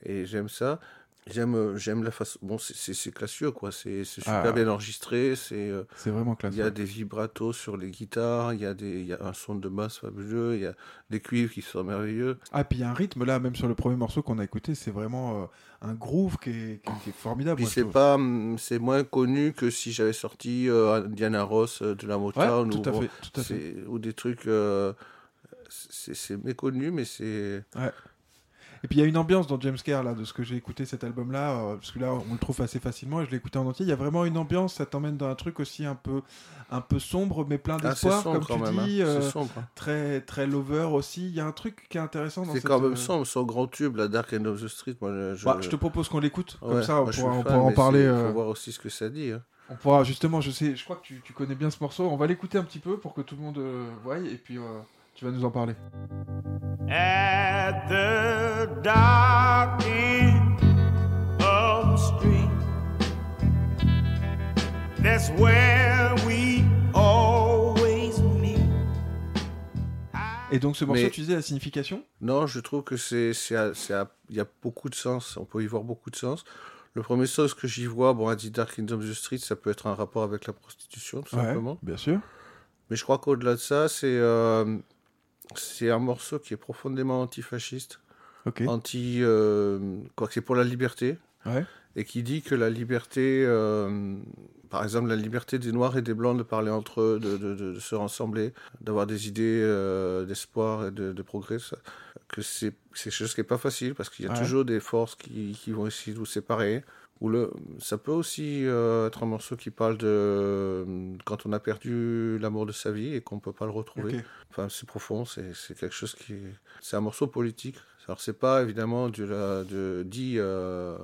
Et j'aime ça. J'aime euh, j'aime la façon. Bon, c'est- classieux, quoi. C'est c'est super Ah. bien enregistré. C'est. euh, C'est vraiment classe. il y a des vibratos sur les guitares, il y, a des, il y a un son de basse fabuleux, il y a des cuivres qui sont merveilleux. Ah, puis il y a un rythme là, même sur le premier morceau qu'on a écouté, c'est vraiment euh, un groove qui est, qui est- qui est formidable. Puis c'est pas, hum, c'est moins connu que si j'avais sorti euh, Diana Ross de la Ouais, Motown ou, bon, des trucs. euh, c'est c'est méconnu, mais c'est. Et puis il y a une ambiance dans James Kerr là, de ce que j'ai écouté cet album-là, euh, parce que là on le trouve assez facilement et je l'ai écouté en entier. Il y a vraiment une ambiance, ça t'emmène dans un truc aussi un peu, un peu sombre, mais plein d'espoir, comme tu même. dis. hein. euh, sombre. hein. très très lover aussi. Il y a un truc qui est intéressant dans C'est cette, quand même euh, sombre. Son grand tube, la Dark End of the Street, moi je. bah, je te propose qu'on l'écoute, comme ça on moi, pourra, on en parler. euh, faut voir aussi ce que ça dit. hein. On pourra justement, je sais, je crois que tu, tu connais bien ce morceau. On va l'écouter un petit peu pour que tout le monde euh, voie et puis euh, tu vas nous en parler. At the dark end of the street, that's where we always meet. Et donc ce morceau, Mais- tu disais la signification? Non, je trouve que c'est, il y a beaucoup de sens. On peut y voir beaucoup de sens. Le premier sens que j'y vois, bon, dit Dark Kingdom of the Street, ça peut être un rapport avec la prostitution, tout simplement. bien sûr. Mais je crois qu'au-delà de ça, c'est, euh, c'est un morceau qui est profondément antifasciste, Ok. anti, euh, quoi que c'est pour la liberté, Ouais. et qui dit que la liberté, euh, par exemple, la liberté des Noirs et des Blancs de parler entre eux, de, de- de- de se rassembler, d'avoir des idées euh, d'espoir et de, de progrès, ça- que c'est c'est quelque chose qui n'est pas facile parce qu'il y a Ouais. toujours des forces qui, qui vont essayer de vous séparer. Ou le, ça peut aussi euh, être un morceau qui parle de quand on a perdu l'amour de sa vie et qu'on ne peut pas le retrouver. Enfin, c'est profond, c'est quelque chose qui. est- C'est un morceau politique. Alors, c'est pas évidemment du, la- de, dit. euh,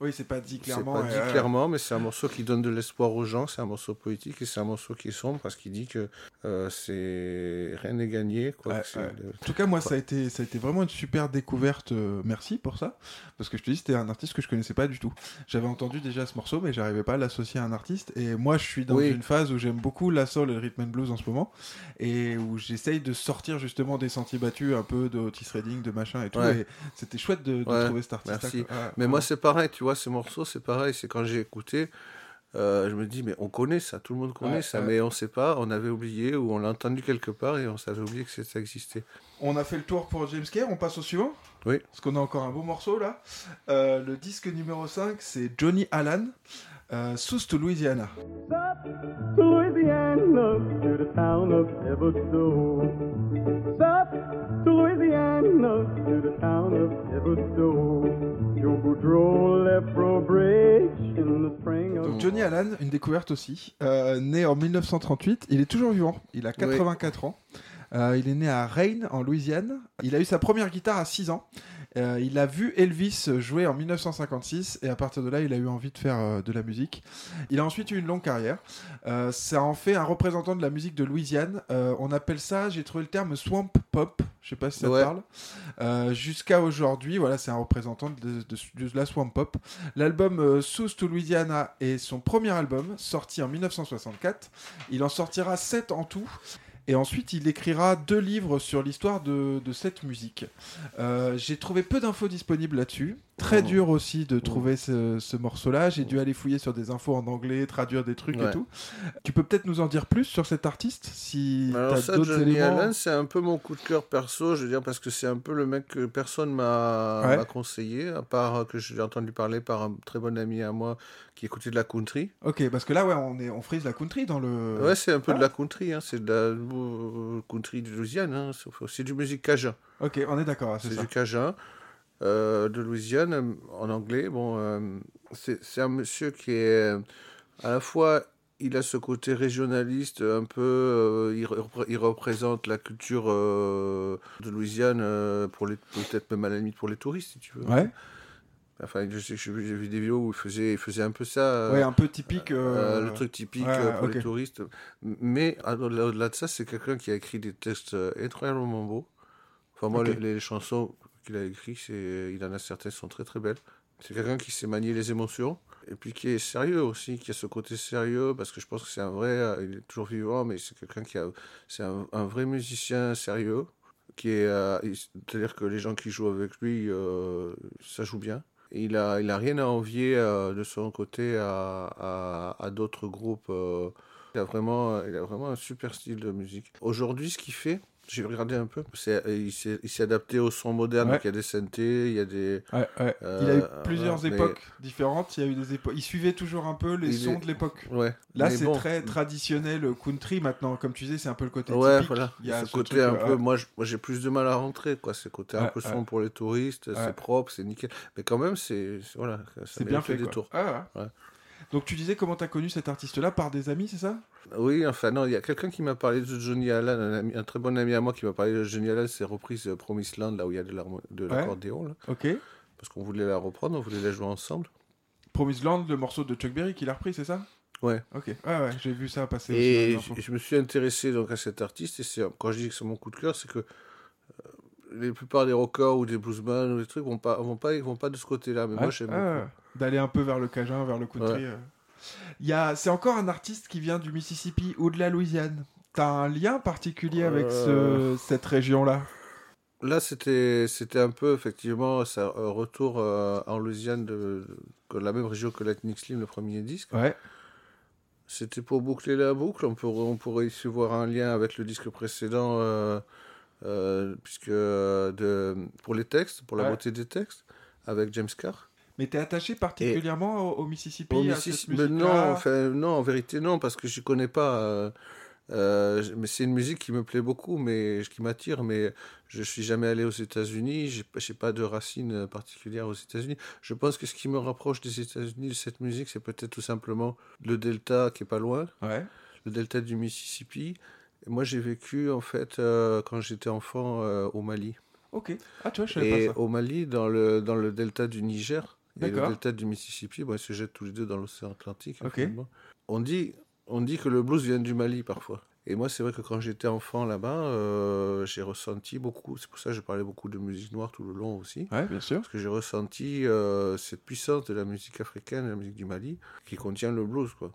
Oui, c'est pas dit c'est clairement. pas ouais, dit clairement, mais c'est un morceau qui donne de l'espoir aux gens. C'est un morceau politique et c'est un morceau qui est sombre parce qu'il dit que euh, c'est rien n'est gagné. Quoi, Ouais, c'est ouais. En tout cas, moi, ça a été, ça a été vraiment une super découverte. euh, merci pour ça, parce que je te dis, c'était un artiste que je connaissais pas du tout. J'avais entendu déjà ce morceau, mais j'arrivais pas à l'associer à un artiste. Et moi, je suis dans Oui. une phase où j'aime beaucoup la soul et le rhythm and blues en ce moment, et où j'essaye de sortir justement des sentiers battus, un peu de Otis Redding, de machin et tout. Ouais. C'était chouette de, de Ouais, trouver cet artiste. merci. Mais moi, c'est pareil, tu vois, ces morceaux, c'est pareil. C'est quand j'ai écouté, euh, je me dis, mais on connaît ça, tout le monde connaît Ouais, ça, ouais. mais on sait pas, on avait oublié ou on l'a entendu quelque part et on savait oublié que ça existait. On a fait le tour pour James Kerr, on passe au suivant Oui. Parce qu'on a encore un beau morceau là. Euh, le disque numéro 5, c'est Johnny Allen, euh, South to Louisiana. to Louisiana, to the town of. South to Louisiana, to the town of Everstowe. Joe Boudreau left for a bridge in the spring of Donc Johnny Allen, une découverte aussi, euh, né en 1938, il est toujours vivant, il a 84 ans. Euh, il est né à Rayne, en Louisiane. Il a eu sa première guitare à 6 ans. Euh, il a vu Elvis jouer en 1956 et à partir de là, il a eu envie de faire euh, de la musique. Il a ensuite eu une longue carrière. Euh, ça en fait un représentant de la musique de Louisiane. On appelle ça, j'ai trouvé le terme swamp pop. Je sais pas si ça te parle. Jusqu'à aujourd'hui, voilà, c'est un représentant de, de- de la swamp pop. L'album South to Louisiana est son premier album, sorti en 1964. Il en sortira 7 en tout. Et ensuite, il écrira deux livres sur l'histoire de, cette musique. Euh, J'ai trouvé peu d'infos disponibles là-dessus. Très dur aussi de trouver ce, ce morceau-là. J'ai dû aller fouiller sur des infos en anglais, traduire des trucs et tout. Tu peux peut-être nous en dire plus sur cet artiste si Alors ça, Johnny éléments. Allen, c'est un peu mon coup de cœur perso, je veux dire, parce que c'est un peu le mec que personne m'a Ouais. conseillé, à part que j'ai entendu parler par un très bon ami à moi qui écoutait de la country. Ok, parce que là, ouais, on, est, on frise la country dans le. Ouais, c'est un peu ah. de la country, hein, c'est de la euh, country de Louisiane, hein, c'est- du musique cajun. Ok, on est d'accord, c'est C'est du cajun euh, de Louisiane euh, en anglais. Bon, euh, c'est un monsieur qui est à la fois, il a ce côté régionaliste, un peu, euh, il, repré- il représente la culture euh, de Louisiane euh, pour les, peut-être même à la limite pour les touristes, si tu veux. Ouais, Enfin, je sais que j'ai vu, des vidéos où il faisait, il faisait un peu ça. ouais, un peu typique. le truc typique ouais, pour les touristes. Mais au-delà de ça, c'est quelqu'un qui a écrit des textes incroyablement beaux. Enfin, moi, les chansons qu'il a c'est, il en a certaines sont très très belles. C'est quelqu'un qui sait manier les émotions et puis qui est sérieux aussi, qui a ce côté sérieux parce que je pense que c'est un vrai, il est toujours vivant, mais c'est quelqu'un qui a, c'est un, vrai musicien sérieux qui est, euh, c'est-à-dire que les gens qui jouent avec lui, euh, ça joue bien. Il a, il a rien à envier euh, de son côté à, d'autres groupes. il a vraiment, il a vraiment un super style de musique. Aujourd'hui, ce qu'il fait, j'ai regardé un peu, c'est, il s'est, adapté au son moderne. Ouais. Donc il y a des synthés, il y a des, Ouais, ouais. Euh, il a eu voilà, plusieurs mais- époques différentes. Il y a eu des époques. Il suivait toujours un peu les Il sons est- de l'époque. ouais. Là, c'est bon, très traditionnel euh, country maintenant. Comme tu disais, c'est un peu le côté Ouais, typique. voilà. Il y a ce ce côté truc, un euh, peu. Moi, j'ai plus de mal à rentrer, quoi. C'est côté un peu son pour les touristes. C'est propre, c'est nickel. Mais quand même, c'est voilà. ça C'est bien fait. quoi. détour. Ah. Donc tu disais comment t'as connu cet artiste-là? Par des amis, c'est ça? Oui, enfin non, il y a quelqu'un qui m'a parlé de Johnny Allen, un, ami- un très bon ami à moi qui m'a parlé de Johnny Allen, c'est reprise euh, Promised Land, là où il y a de Ouais. l'accordéon, là, Ok. parce qu'on voulait la reprendre, on voulait la jouer ensemble. Promised Land, le morceau de Chuck Berry qu'il a repris, c'est ça? Ouais. Ok. Ouais, ouais, j'ai vu ça passer. Et je, me suis intéressé donc à cet artiste, et c'est quand je dis que c'est mon coup de cœur, c'est que euh, les plupart des rockers ou des bluesmen ou des trucs vont pas vont pas vont pas de ce côté-là, mais Ouais, moi j'aime ah. D'aller un peu vers le cajun, vers le country. Ouais. euh. Il y a... C'est encore un artiste qui vient du Mississippi ou de la Louisiane. T'as un lien particulier avec ce... Euh. cette région-là? Là, c'était c'était un peu effectivement un retour euh, en Louisiane de, de la même région que Lightning Slim, le premier disque. Ouais. C'était pour boucler la boucle. On pourrait, on pourrait ici voir un lien avec le disque précédent, euh, euh, puisque euh, de, pour les textes, pour la Ouais. beauté des textes, avec James Carr. Mais t'es attaché particulièrement au, au Mississippi Au à cette non, enfin, non, en vérité, non, parce que je connais pas. euh, euh, mais c'est une musique qui me plaît beaucoup, mais qui m'attire. Mais je suis jamais allé aux États-Unis. J'ai pas- j'ai pas de racines particulières aux États-Unis. Je pense que ce qui me rapproche des États-Unis de cette musique, c'est peut-être tout simplement le delta qui est pas loin, Ouais. le delta du Mississippi. Et moi, j'ai vécu en fait euh, quand j'étais enfant au Mali. Ok. Ah, tu vois, je savais Et pas ça. au Mali, dans le dans le delta du Niger et le delta du Mississippi, bon, ils se jettent tous les deux dans l'océan Atlantique. On dit on dit que le blues vient du Mali parfois. Et moi, c'est vrai que quand j'étais enfant là-bas, euh, j'ai ressenti beaucoup. C'est pour ça que je parlais beaucoup de musique noire tout le long aussi. Ouais, bien sûr. Parce que j'ai ressenti euh, cette puissance de la musique africaine, de la musique du Mali, qui contient le blues, quoi.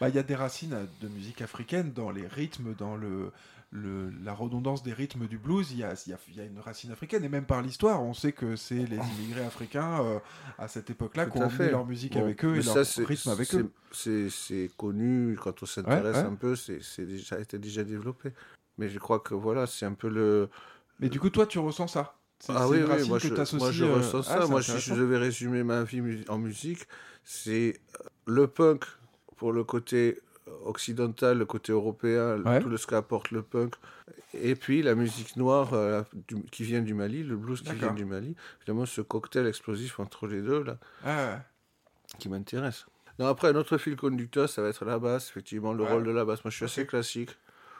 Bah, Il y a des racines de musique africaine dans les rythmes, dans le, le- la redondance des rythmes du blues. Il y a, il y a- il y a une racine africaine. Et même par l'histoire, on sait que c'est les immigrés africains euh, à cette époque-là qui ont fait. leur musique Bon, avec eux et ça, leur rythme avec eux. C'est connu quand on s'intéresse Ouais, ouais. un peu, c'est c'est déjà été déjà développé. Mais je crois que voilà, c'est un peu le. Mais du coup, toi, tu ressens ça? C'est Ah oui, moi je, moi je euh, ressens ah, ça. moi, si je devais résumer ma vie en musique, c'est euh, le punk pour le côté occidental, le côté européen, Ouais. tout le ce qu'apporte le punk, et puis la musique noire euh, du- qui vient du Mali, le blues qui vient du Mali. Finalement, ce cocktail explosif entre les deux là, Ah, ouais. qui m'intéresse. Non, après, un autre fil conducteur, ça va être la basse, effectivement, le Ouais. rôle de la basse. Moi, je suis assez classique.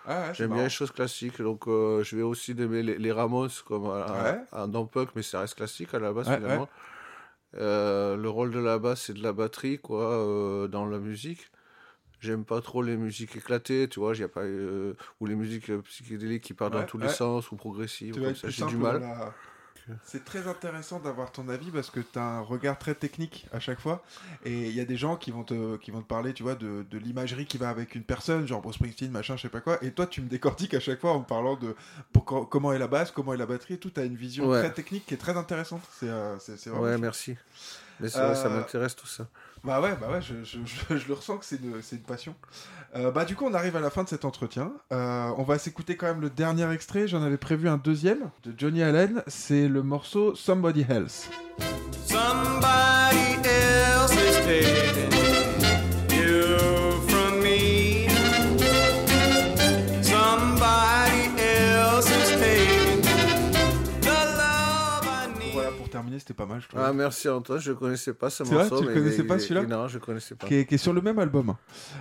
Ah, ouais, J'aime bien marrant. les choses classiques, donc euh, je vais aussi aimer les, les Ramones comme à, Ouais. à- dans punk, mais ça reste classique à la Ouais, finalement. Euh, le rôle de la basse, c'est de la batterie quoi euh, dans la musique. J'aime pas trop les musiques éclatées, tu vois, y a pas euh, ou les musiques euh, psychédéliques qui partent Ouais, dans tous ouais. les sens ou progressives. Comme ça, j'ai du mal. la- C'est très intéressant d'avoir ton avis parce que tu as un regard très technique à chaque fois. Et il y a des gens qui vont te, qui vont te parler, tu vois, de, de l'imagerie qui va avec une personne, genre Bruce Springsteen, machin, je sais pas quoi. Et toi, tu me décortiques à chaque fois en me parlant de pour- comment est la basse, comment est la batterie tout. Tu as une vision Ouais. très technique qui est très intéressante. C'est euh, c'est- c'est vraiment Ouais, merci. Mais c'est vrai, ça Euh, m'intéresse tout ça. Bah ouais, bah ouais, je, je- [LAUGHS] je- je le ressens que c'est une, c'est une passion. Euh, bah du coup, on arrive à la fin de cet entretien. Euh, on va s'écouter quand même le dernier extrait. J'en avais prévu un deuxième de Johnny Allen. C'est le morceau Somebody Else. Somebody else is C'était pas mal, je trouve. Ah, merci Antoine, je connaissais pas ce vrai, morceau. tu mais connaissais il pas, est- celui-là Non, je connaissais pas. qui, est, qui est sur le même album.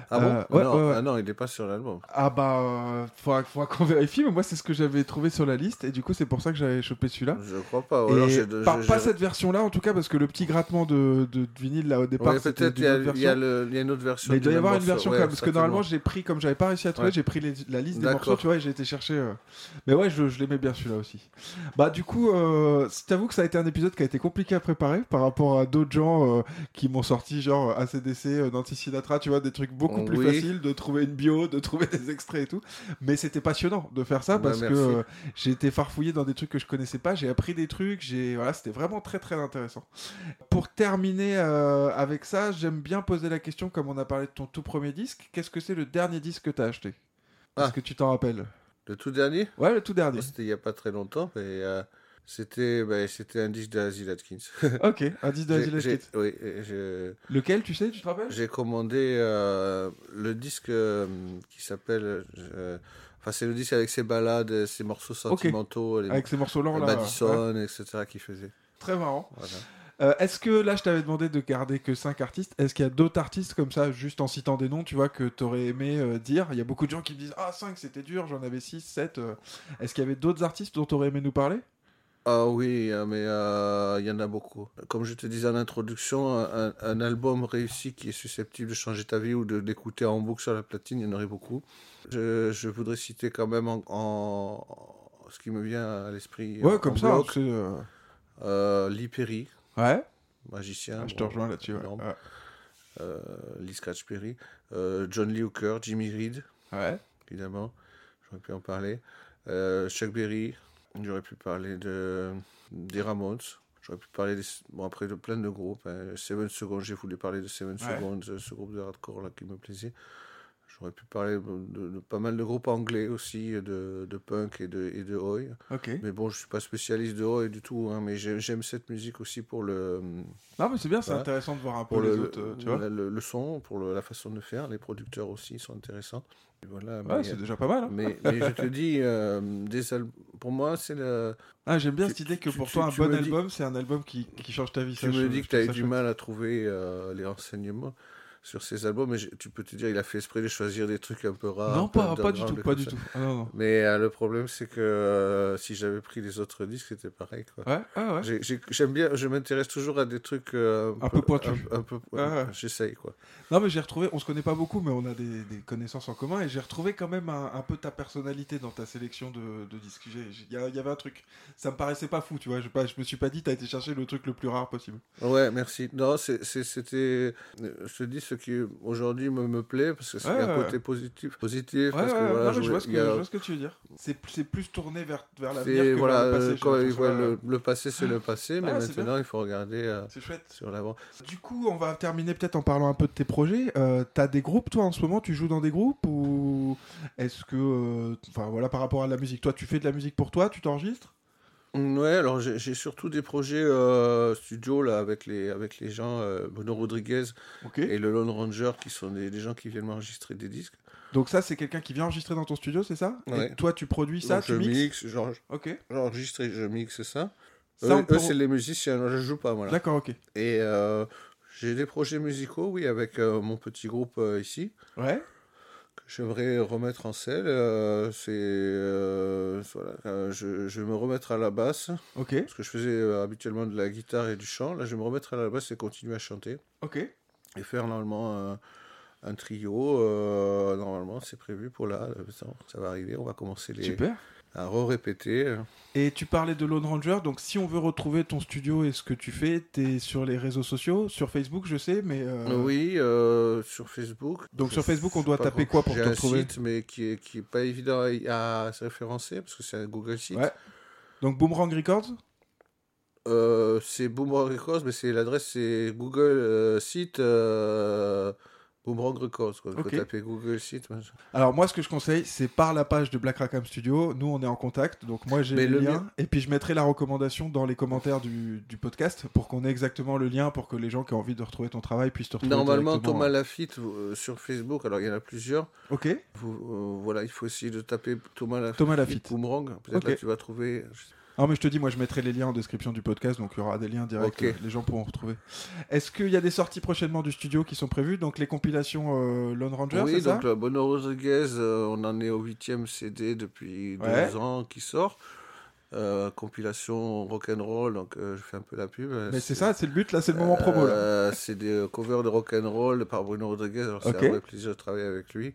Ah bon Euh, ouais, non, ouais, ouais. ah non, il n'est pas sur l'album. Ah bah, euh, faudra, faudra qu'on [LAUGHS] vérifie, mais moi c'est ce que j'avais trouvé sur la liste, et du coup c'est pour ça que j'avais chopé celui-là. Je crois pas. ou alors Et j'ai de- pas, cette version-là en tout cas, parce que le petit grattement de, de, de vinyle là au départ, peut-être il y, a- y y une autre version. Mais il doit y avoir une version quand même, parce que normalement j'ai pris, comme j'avais pas réussi à trouver, j'ai pris la liste des morceaux, tu vois, et j'ai été chercher. euh. Mais ouais, je, je l'aimais bien celui-là aussi. Bah du coup, euh, je t'avoue que ça a été un épisode qui a été compliqué à préparer par rapport à d'autres gens euh, qui m'ont sorti genre ACDC, euh, Nancy Sinatra, tu vois, des trucs beaucoup plus Oui. faciles de trouver une bio, de trouver des extraits et tout. Mais c'était passionnant de faire ça Ouais, parce que euh, j'ai été farfouillé dans des trucs que je connaissais pas, j'ai appris des trucs, j'ai voilà, c'était vraiment très très intéressant. Pour terminer euh, avec ça, j'aime bien poser la question comme on a parlé de ton tout premier disque, qu'est-ce que c'est le dernier disque que t'as acheté? Est-ce Ah. que tu t'en rappelles? Le tout dernier? Ouais, le tout dernier. C'était il n'y a pas très longtemps, mais euh, c'était c'était un disque de Hasil Atkins. [LAUGHS] ok, un disque j'ai- Atkins. Oui, Lequel, tu sais, tu te rappelles? J'ai commandé euh, le disque euh, qui s'appelle. euh, Enfin, c'est le disque avec ses balades, ses morceaux sentimentaux, les Avec ces morceaux lents là. ouais. Madison, etc. qu'il faisait. Très marrant. Voilà. Euh, Est-ce que là, je t'avais demandé de garder que 5 artistes Est-ce qu'il y a d'autres artistes comme ça, juste en citant des noms, tu vois, que t'aurais aimé euh, dire? Il y a beaucoup de gens qui me disent Ah, 5 c'était dur, j'en avais 6, 7. euh. Est-ce qu'il y avait d'autres artistes dont t'aurais aimé nous parler? Ah oui, euh, mais euh, il y en a beaucoup. Comme je te disais en introduction, un, un album réussi qui est susceptible de changer ta vie ou de l'écouter en boucle sur la platine, il y en aurait beaucoup. Je, je voudrais citer quand même en, en- ce qui me vient à l'esprit. Ouais, comme ça. euh, euh, Lee Perry, Ouais, magicien. Ah, je te bon, rejoins là-dessus. Ouais. Euh, Lee Scratch Perry, John Lee Hooker, Jimmy Reed, Ouais. évidemment, j'aurais pu en parler. Chuck Berry, j'aurais pu parler de, des Ramones. J'aurais pu parler des, bon, après de plein de groupes. hein. Seven Seconds, j'ai voulu parler de Seven Ouais. Seconds, euh, ce groupe de hardcore là qui me plaisait. J'aurais pu parler de, de pas mal de groupes anglais aussi, de, de punk et de, et de oi. Ok. Mais bon, je suis pas spécialiste de oi du tout, hein, mais j'ai- j'aime cette musique aussi pour le, Non, mais c'est bien, c'est intéressant de voir un peu les le, autres, euh, tu vois. le- le son, pour le- la façon de faire. Les producteurs aussi sont intéressants. Voilà, Ouais, mais, c'est déjà pas mal. hein. mais, mais je te dis, euh, des pour moi, c'est le. Ah, j'aime bien tu- cette idée que tu- pour tu- toi, un bon dis- album, c'est un album qui, qui change ta vie. Tu ça, je- me dis je que tu as eu du mal à trouver euh, les renseignements sur ces albums, mais tu peux te dire, il a fait exprès de choisir des trucs un peu rares. Non, peu pas, pas du tout, pas du ça. tout. Ah, non, non. Mais euh, le problème, c'est que euh, si j'avais pris les autres disques, c'était pareil. Quoi. Ouais, ah ouais. J'ai- j'ai- J'aime bien, je m'intéresse toujours à des trucs euh, Un peu pointus. Un, un peu, Ouais, ouais. J'essaye quoi. Non, mais j'ai retrouvé, on se connaît pas beaucoup, mais on a des, des connaissances en commun, et j'ai retrouvé quand même un, un peu ta personnalité dans ta sélection de, de disques. Il y, avait un truc, ça me paraissait pas fou, tu vois. Je, pas, je me suis pas dit, t'as été chercher le truc le plus rare possible. Ouais, merci. Non, c'était. Je te dis ce qui aujourd'hui me, me plaît parce que c'est Ouais, un ouais, côté positif. Positif Ouais, parce ouais, que voilà, non, je, vois ce que, y a- je vois ce que tu veux dire. C'est c'est plus tourné vers, vers l'avenir voilà, vers le passé. quand il l'impression, voit ouais. le, le passé, c'est le passé, mais Ah, maintenant il faut regarder euh, sur l'avant. Du coup, on va terminer peut-être en parlant un peu de tes projets. Euh, T'as des groupes, toi, en ce moment? Tu joues dans des groupes Ou est-ce que. euh, Enfin, voilà, par rapport à la musique. Toi, tu fais de la musique pour toi? Tu t'enregistres? Ouais, alors j'ai surtout des projets euh, studio là avec les avec les gens euh, Bruno Rodriguez et le Lone Ranger qui sont des, des gens qui viennent m'enregistrer des disques. Donc, ça, c'est quelqu'un qui vient enregistrer dans ton studio, c'est ça? Ouais. Et toi, tu produis ça Donc, Tu je mixes mixe, j'enregistre et je mixe ça? Ça, eux, c'est les musiciens, je joue pas moi. D'accord, ok. Et euh, j'ai des projets musicaux, oui, avec mon petit groupe ici, Ouais. Que j'aimerais remettre en scène. Euh, c'est. euh, voilà, euh, je, je vais me remettre à la basse, Ok. parce que je faisais euh, habituellement de la guitare et du chant. Là, je vais me remettre à la basse et continuer à chanter. Ok. Et faire normalement un, un trio. euh, normalement, c'est prévu pour là. euh, Ça, ça va arriver, on va commencer les, Super. À re-répéter. Et tu parlais de Lone Ranger, donc si on veut retrouver ton studio et ce que tu fais, t'es sur les réseaux sociaux, sur Facebook je sais, mais... euh, Oui, euh, sur Facebook. Donc sur Facebook, on doit taper quoi pour te un retrouver site, mais qui est, qui est pas évident à, se référencer, parce que c'est un Google site. Ouais. Donc Boomerang Records Euh, c'est Boomerang Records, mais c'est l'adresse, c'est Google euh, site Boomerang Records. Quoi. Il faut Ok. taper Google machin. Alors moi ce que je conseille c'est par la page de Black Rackham Studio, nous on est en contact, donc moi j'ai le lien, mien- et puis je mettrai la recommandation dans les commentaires du, du podcast pour qu'on ait exactement le lien pour que les gens qui ont envie de retrouver ton travail puissent te retrouver Normalement. Thomas Lafitte euh, sur Facebook, alors il y en a plusieurs. Ok, Vous, euh, voilà, il faut essayer de taper Thomas Lafitte. Thomas Lafitte. Boomerang. Peut-être là tu vas trouver. Non mais je te dis, moi je mettrai les liens en description du podcast, donc il y aura des liens directs, Ok. euh, les gens pourront retrouver. Est-ce qu'il y a des sorties prochainement du studio qui sont prévues? Donc les compilations euh, Lone Ranger, oui, c'est ça? donc le Bono Rodriguez, euh, on en est au huitième CD depuis Ouais. deux ans qui sort. Euh, compilation rock'n'roll, donc euh, je fais un peu la pub. Mais c'est ça, c'est le but, là c'est le moment promo. Euh, c'est des covers de rock'n'roll par Bruno Rodriguez. Alors, c'est Ok. un vrai plaisir de travailler avec lui.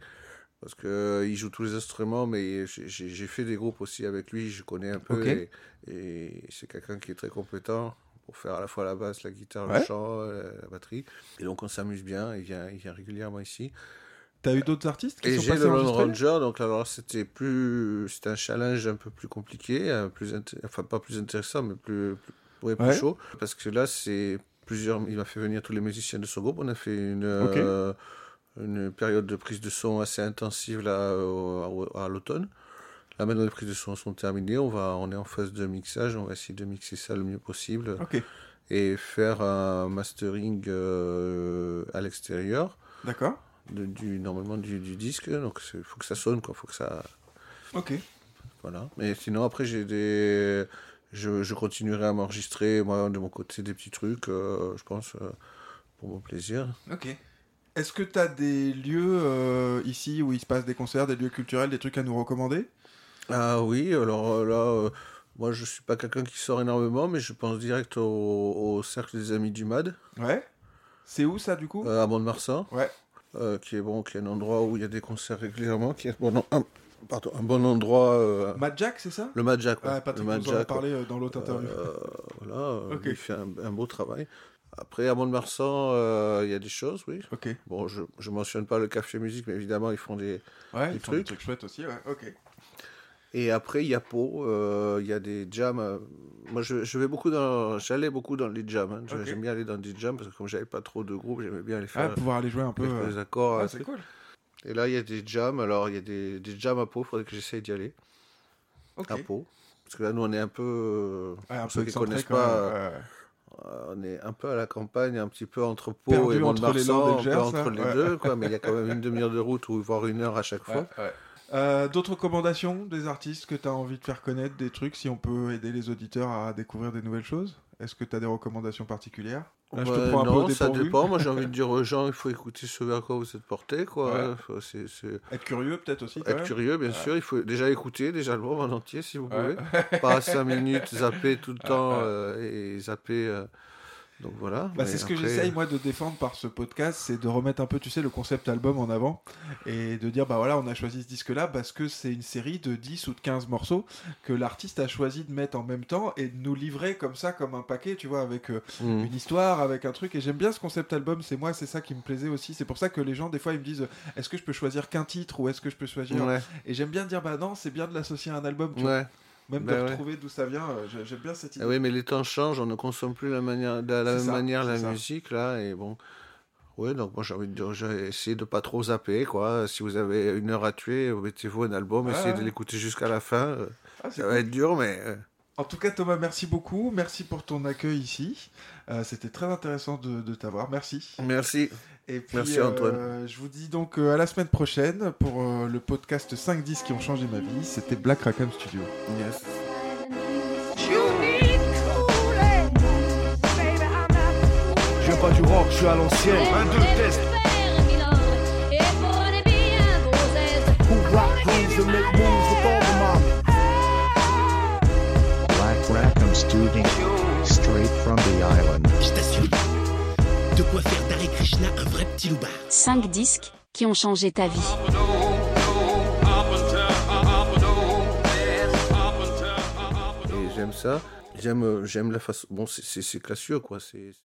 Parce qu'il joue tous les instruments, mais j'ai- fait des groupes aussi avec lui, je connais un peu. Et, et c'est quelqu'un qui est très compétent pour faire à la fois la basse, la guitare, Ouais. le chant, euh, la batterie. Et donc on s'amuse bien, il vient, il vient régulièrement ici. T'as eu d'autres artistes qui Et sont j'ai passés le Lone Ranger, donc alors c'était plus, c'était un challenge un peu plus compliqué, un plus enfin pas plus intéressant, mais plus, plus, ouais, plus Ouais. chaud, parce que là c'est plusieurs, il m'a fait venir tous les musiciens de son groupe, on a fait une, euh, une période de prise de son assez intensive là à, à l'automne. Là maintenant les prises de son sont terminées, on va, on est en phase de mixage, on va essayer de mixer ça le mieux possible et faire un mastering euh, à l'extérieur d'accord. du, normalement du, du disque, donc il faut que ça sonne, quoi, faut que ça... Ok. Voilà. Mais sinon, après, j'ai des... Je, je continuerai à m'enregistrer, moi, de mon côté, des petits trucs, euh, je pense, euh, pour mon plaisir. Ok. Est-ce que tu as des lieux euh, ici où il se passe des concerts, des lieux culturels, des trucs à nous recommander? Ah oui, alors euh, là, euh, moi, je suis pas quelqu'un qui sort énormément, mais je pense direct au, au Cercle des Amis du MAD, Ouais. C'est où ça du coup? Euh, à Mont-de-Marsan, Ouais. qui est bon, qui est un endroit où il y a des concerts régulièrement, qui est bon, un, pardon, un bon endroit... Mad Jack, c'est ça? Le Mad Jack, ouais. Ouais, Patrick le Mad nous en a parlé dans l'autre interview. Voilà, [LAUGHS] il fait un, un beau travail. Après, à Mont-de-Marsan, euh, il y a des choses, oui. Ok. Bon, je ne mentionne pas le café musique, mais évidemment, ils font des... Ouais, Des ils font des trucs. trucs chouettes aussi, ouais. Ok. Et après, il y a Pau, euh, il y a des jams. euh, Moi, je, je vais beaucoup dans... J'allais beaucoup dans les jams. hein. Je- Ok. J'aime bien aller dans des jams, parce que comme j'avais pas trop de groupes, j'aimais bien aller Ah, faire pouvoir aller jouer un peu. les, les accords. euh, c'est cool. Et là, il y a des jams. Alors, il y a des, des jams à Pau, il faudrait que j'essaye d'y aller, Ok. à Pau. Parce que là, nous, on est un peu... Ouais, un pour ceux peu qui excentré connaissent pas... Euh, on est un peu à la campagne, un petit peu entre Pau Perdu et entre les Landes et Gers, entre hein, les ouais. deux, quoi, [LAUGHS] mais il y a quand même une demi-heure de route ou voire une heure à chaque fois. Ouais, ouais. Euh, D'autres recommandations des artistes que tu as envie de faire connaître, des trucs, si on peut aider les auditeurs à découvrir des nouvelles choses? Est-ce que tu as des recommandations particulières? Là, je te Ouais, prends un peu non, au ça dépend. Moi, j'ai envie de dire aux [LAUGHS] gens, il faut écouter ce vers quoi vous êtes porté, quoi. Ouais. Faut- C'est, c'est- Être curieux peut-être aussi quand Être même curieux, bien sûr. Il faut déjà écouter, déjà le en entier, si vous Ouais. pouvez. Pas 5 [LAUGHS] minutes, zapper tout le temps euh, et zapper. euh, Donc voilà. Bah, c'est ce que j'essaye moi de défendre par ce podcast, c'est de remettre un peu, tu sais, le concept album en avant et de dire bah voilà, on a choisi ce disque-là parce que c'est une série de 10 ou de 15 morceaux que l'artiste a choisi de mettre en même temps et de nous livrer comme ça, comme un paquet, tu vois, avec euh, hmm. une histoire, avec un truc. Et j'aime bien ce concept album, c'est moi, c'est ça qui me plaisait aussi. C'est pour ça que les gens, des fois, ils me disent est-ce que je peux choisir qu'un titre ou est-ce que je peux choisir. Ouais, Et j'aime bien dire bah non, c'est bien de l'associer à un album, tu vois. Même bah de ouais. retrouver d'où ça vient. euh, j'ai- j'aime bien cette idée. Ah oui, mais les temps changent, on ne consomme plus la, manière, de la même ça, manière la ça. musique, là, et bon... Ouais, donc moi j'ai envie de dire, j'ai essayé de pas trop zapper, quoi. Si vous avez une heure à tuer, mettez-vous un album, essayez ouais. de l'écouter jusqu'à la fin. euh, Ah, Ça va être dur, mais... euh, En tout cas, Thomas, merci beaucoup. Merci pour ton accueil ici. Euh, C'était très intéressant de, de t'avoir. Merci. Merci. Et puis, Merci, euh, Antoine. je vous dis donc euh, à la semaine prochaine pour euh, le podcast 5 disques qui ont changé ma vie. C'était Black Rackham Studio. Yes. Je viens pas du rock, je suis à l'ancienne. Un, deux, test. Black Rackham Studio. Straight from the island. De quoi faire d'Hare Krishna un vrai petit loupard. 5 disques qui ont changé ta vie. Et j'aime ça. J'aime, euh, la façon. Bon, c'est, c'est, c'est classieux, quoi. C'est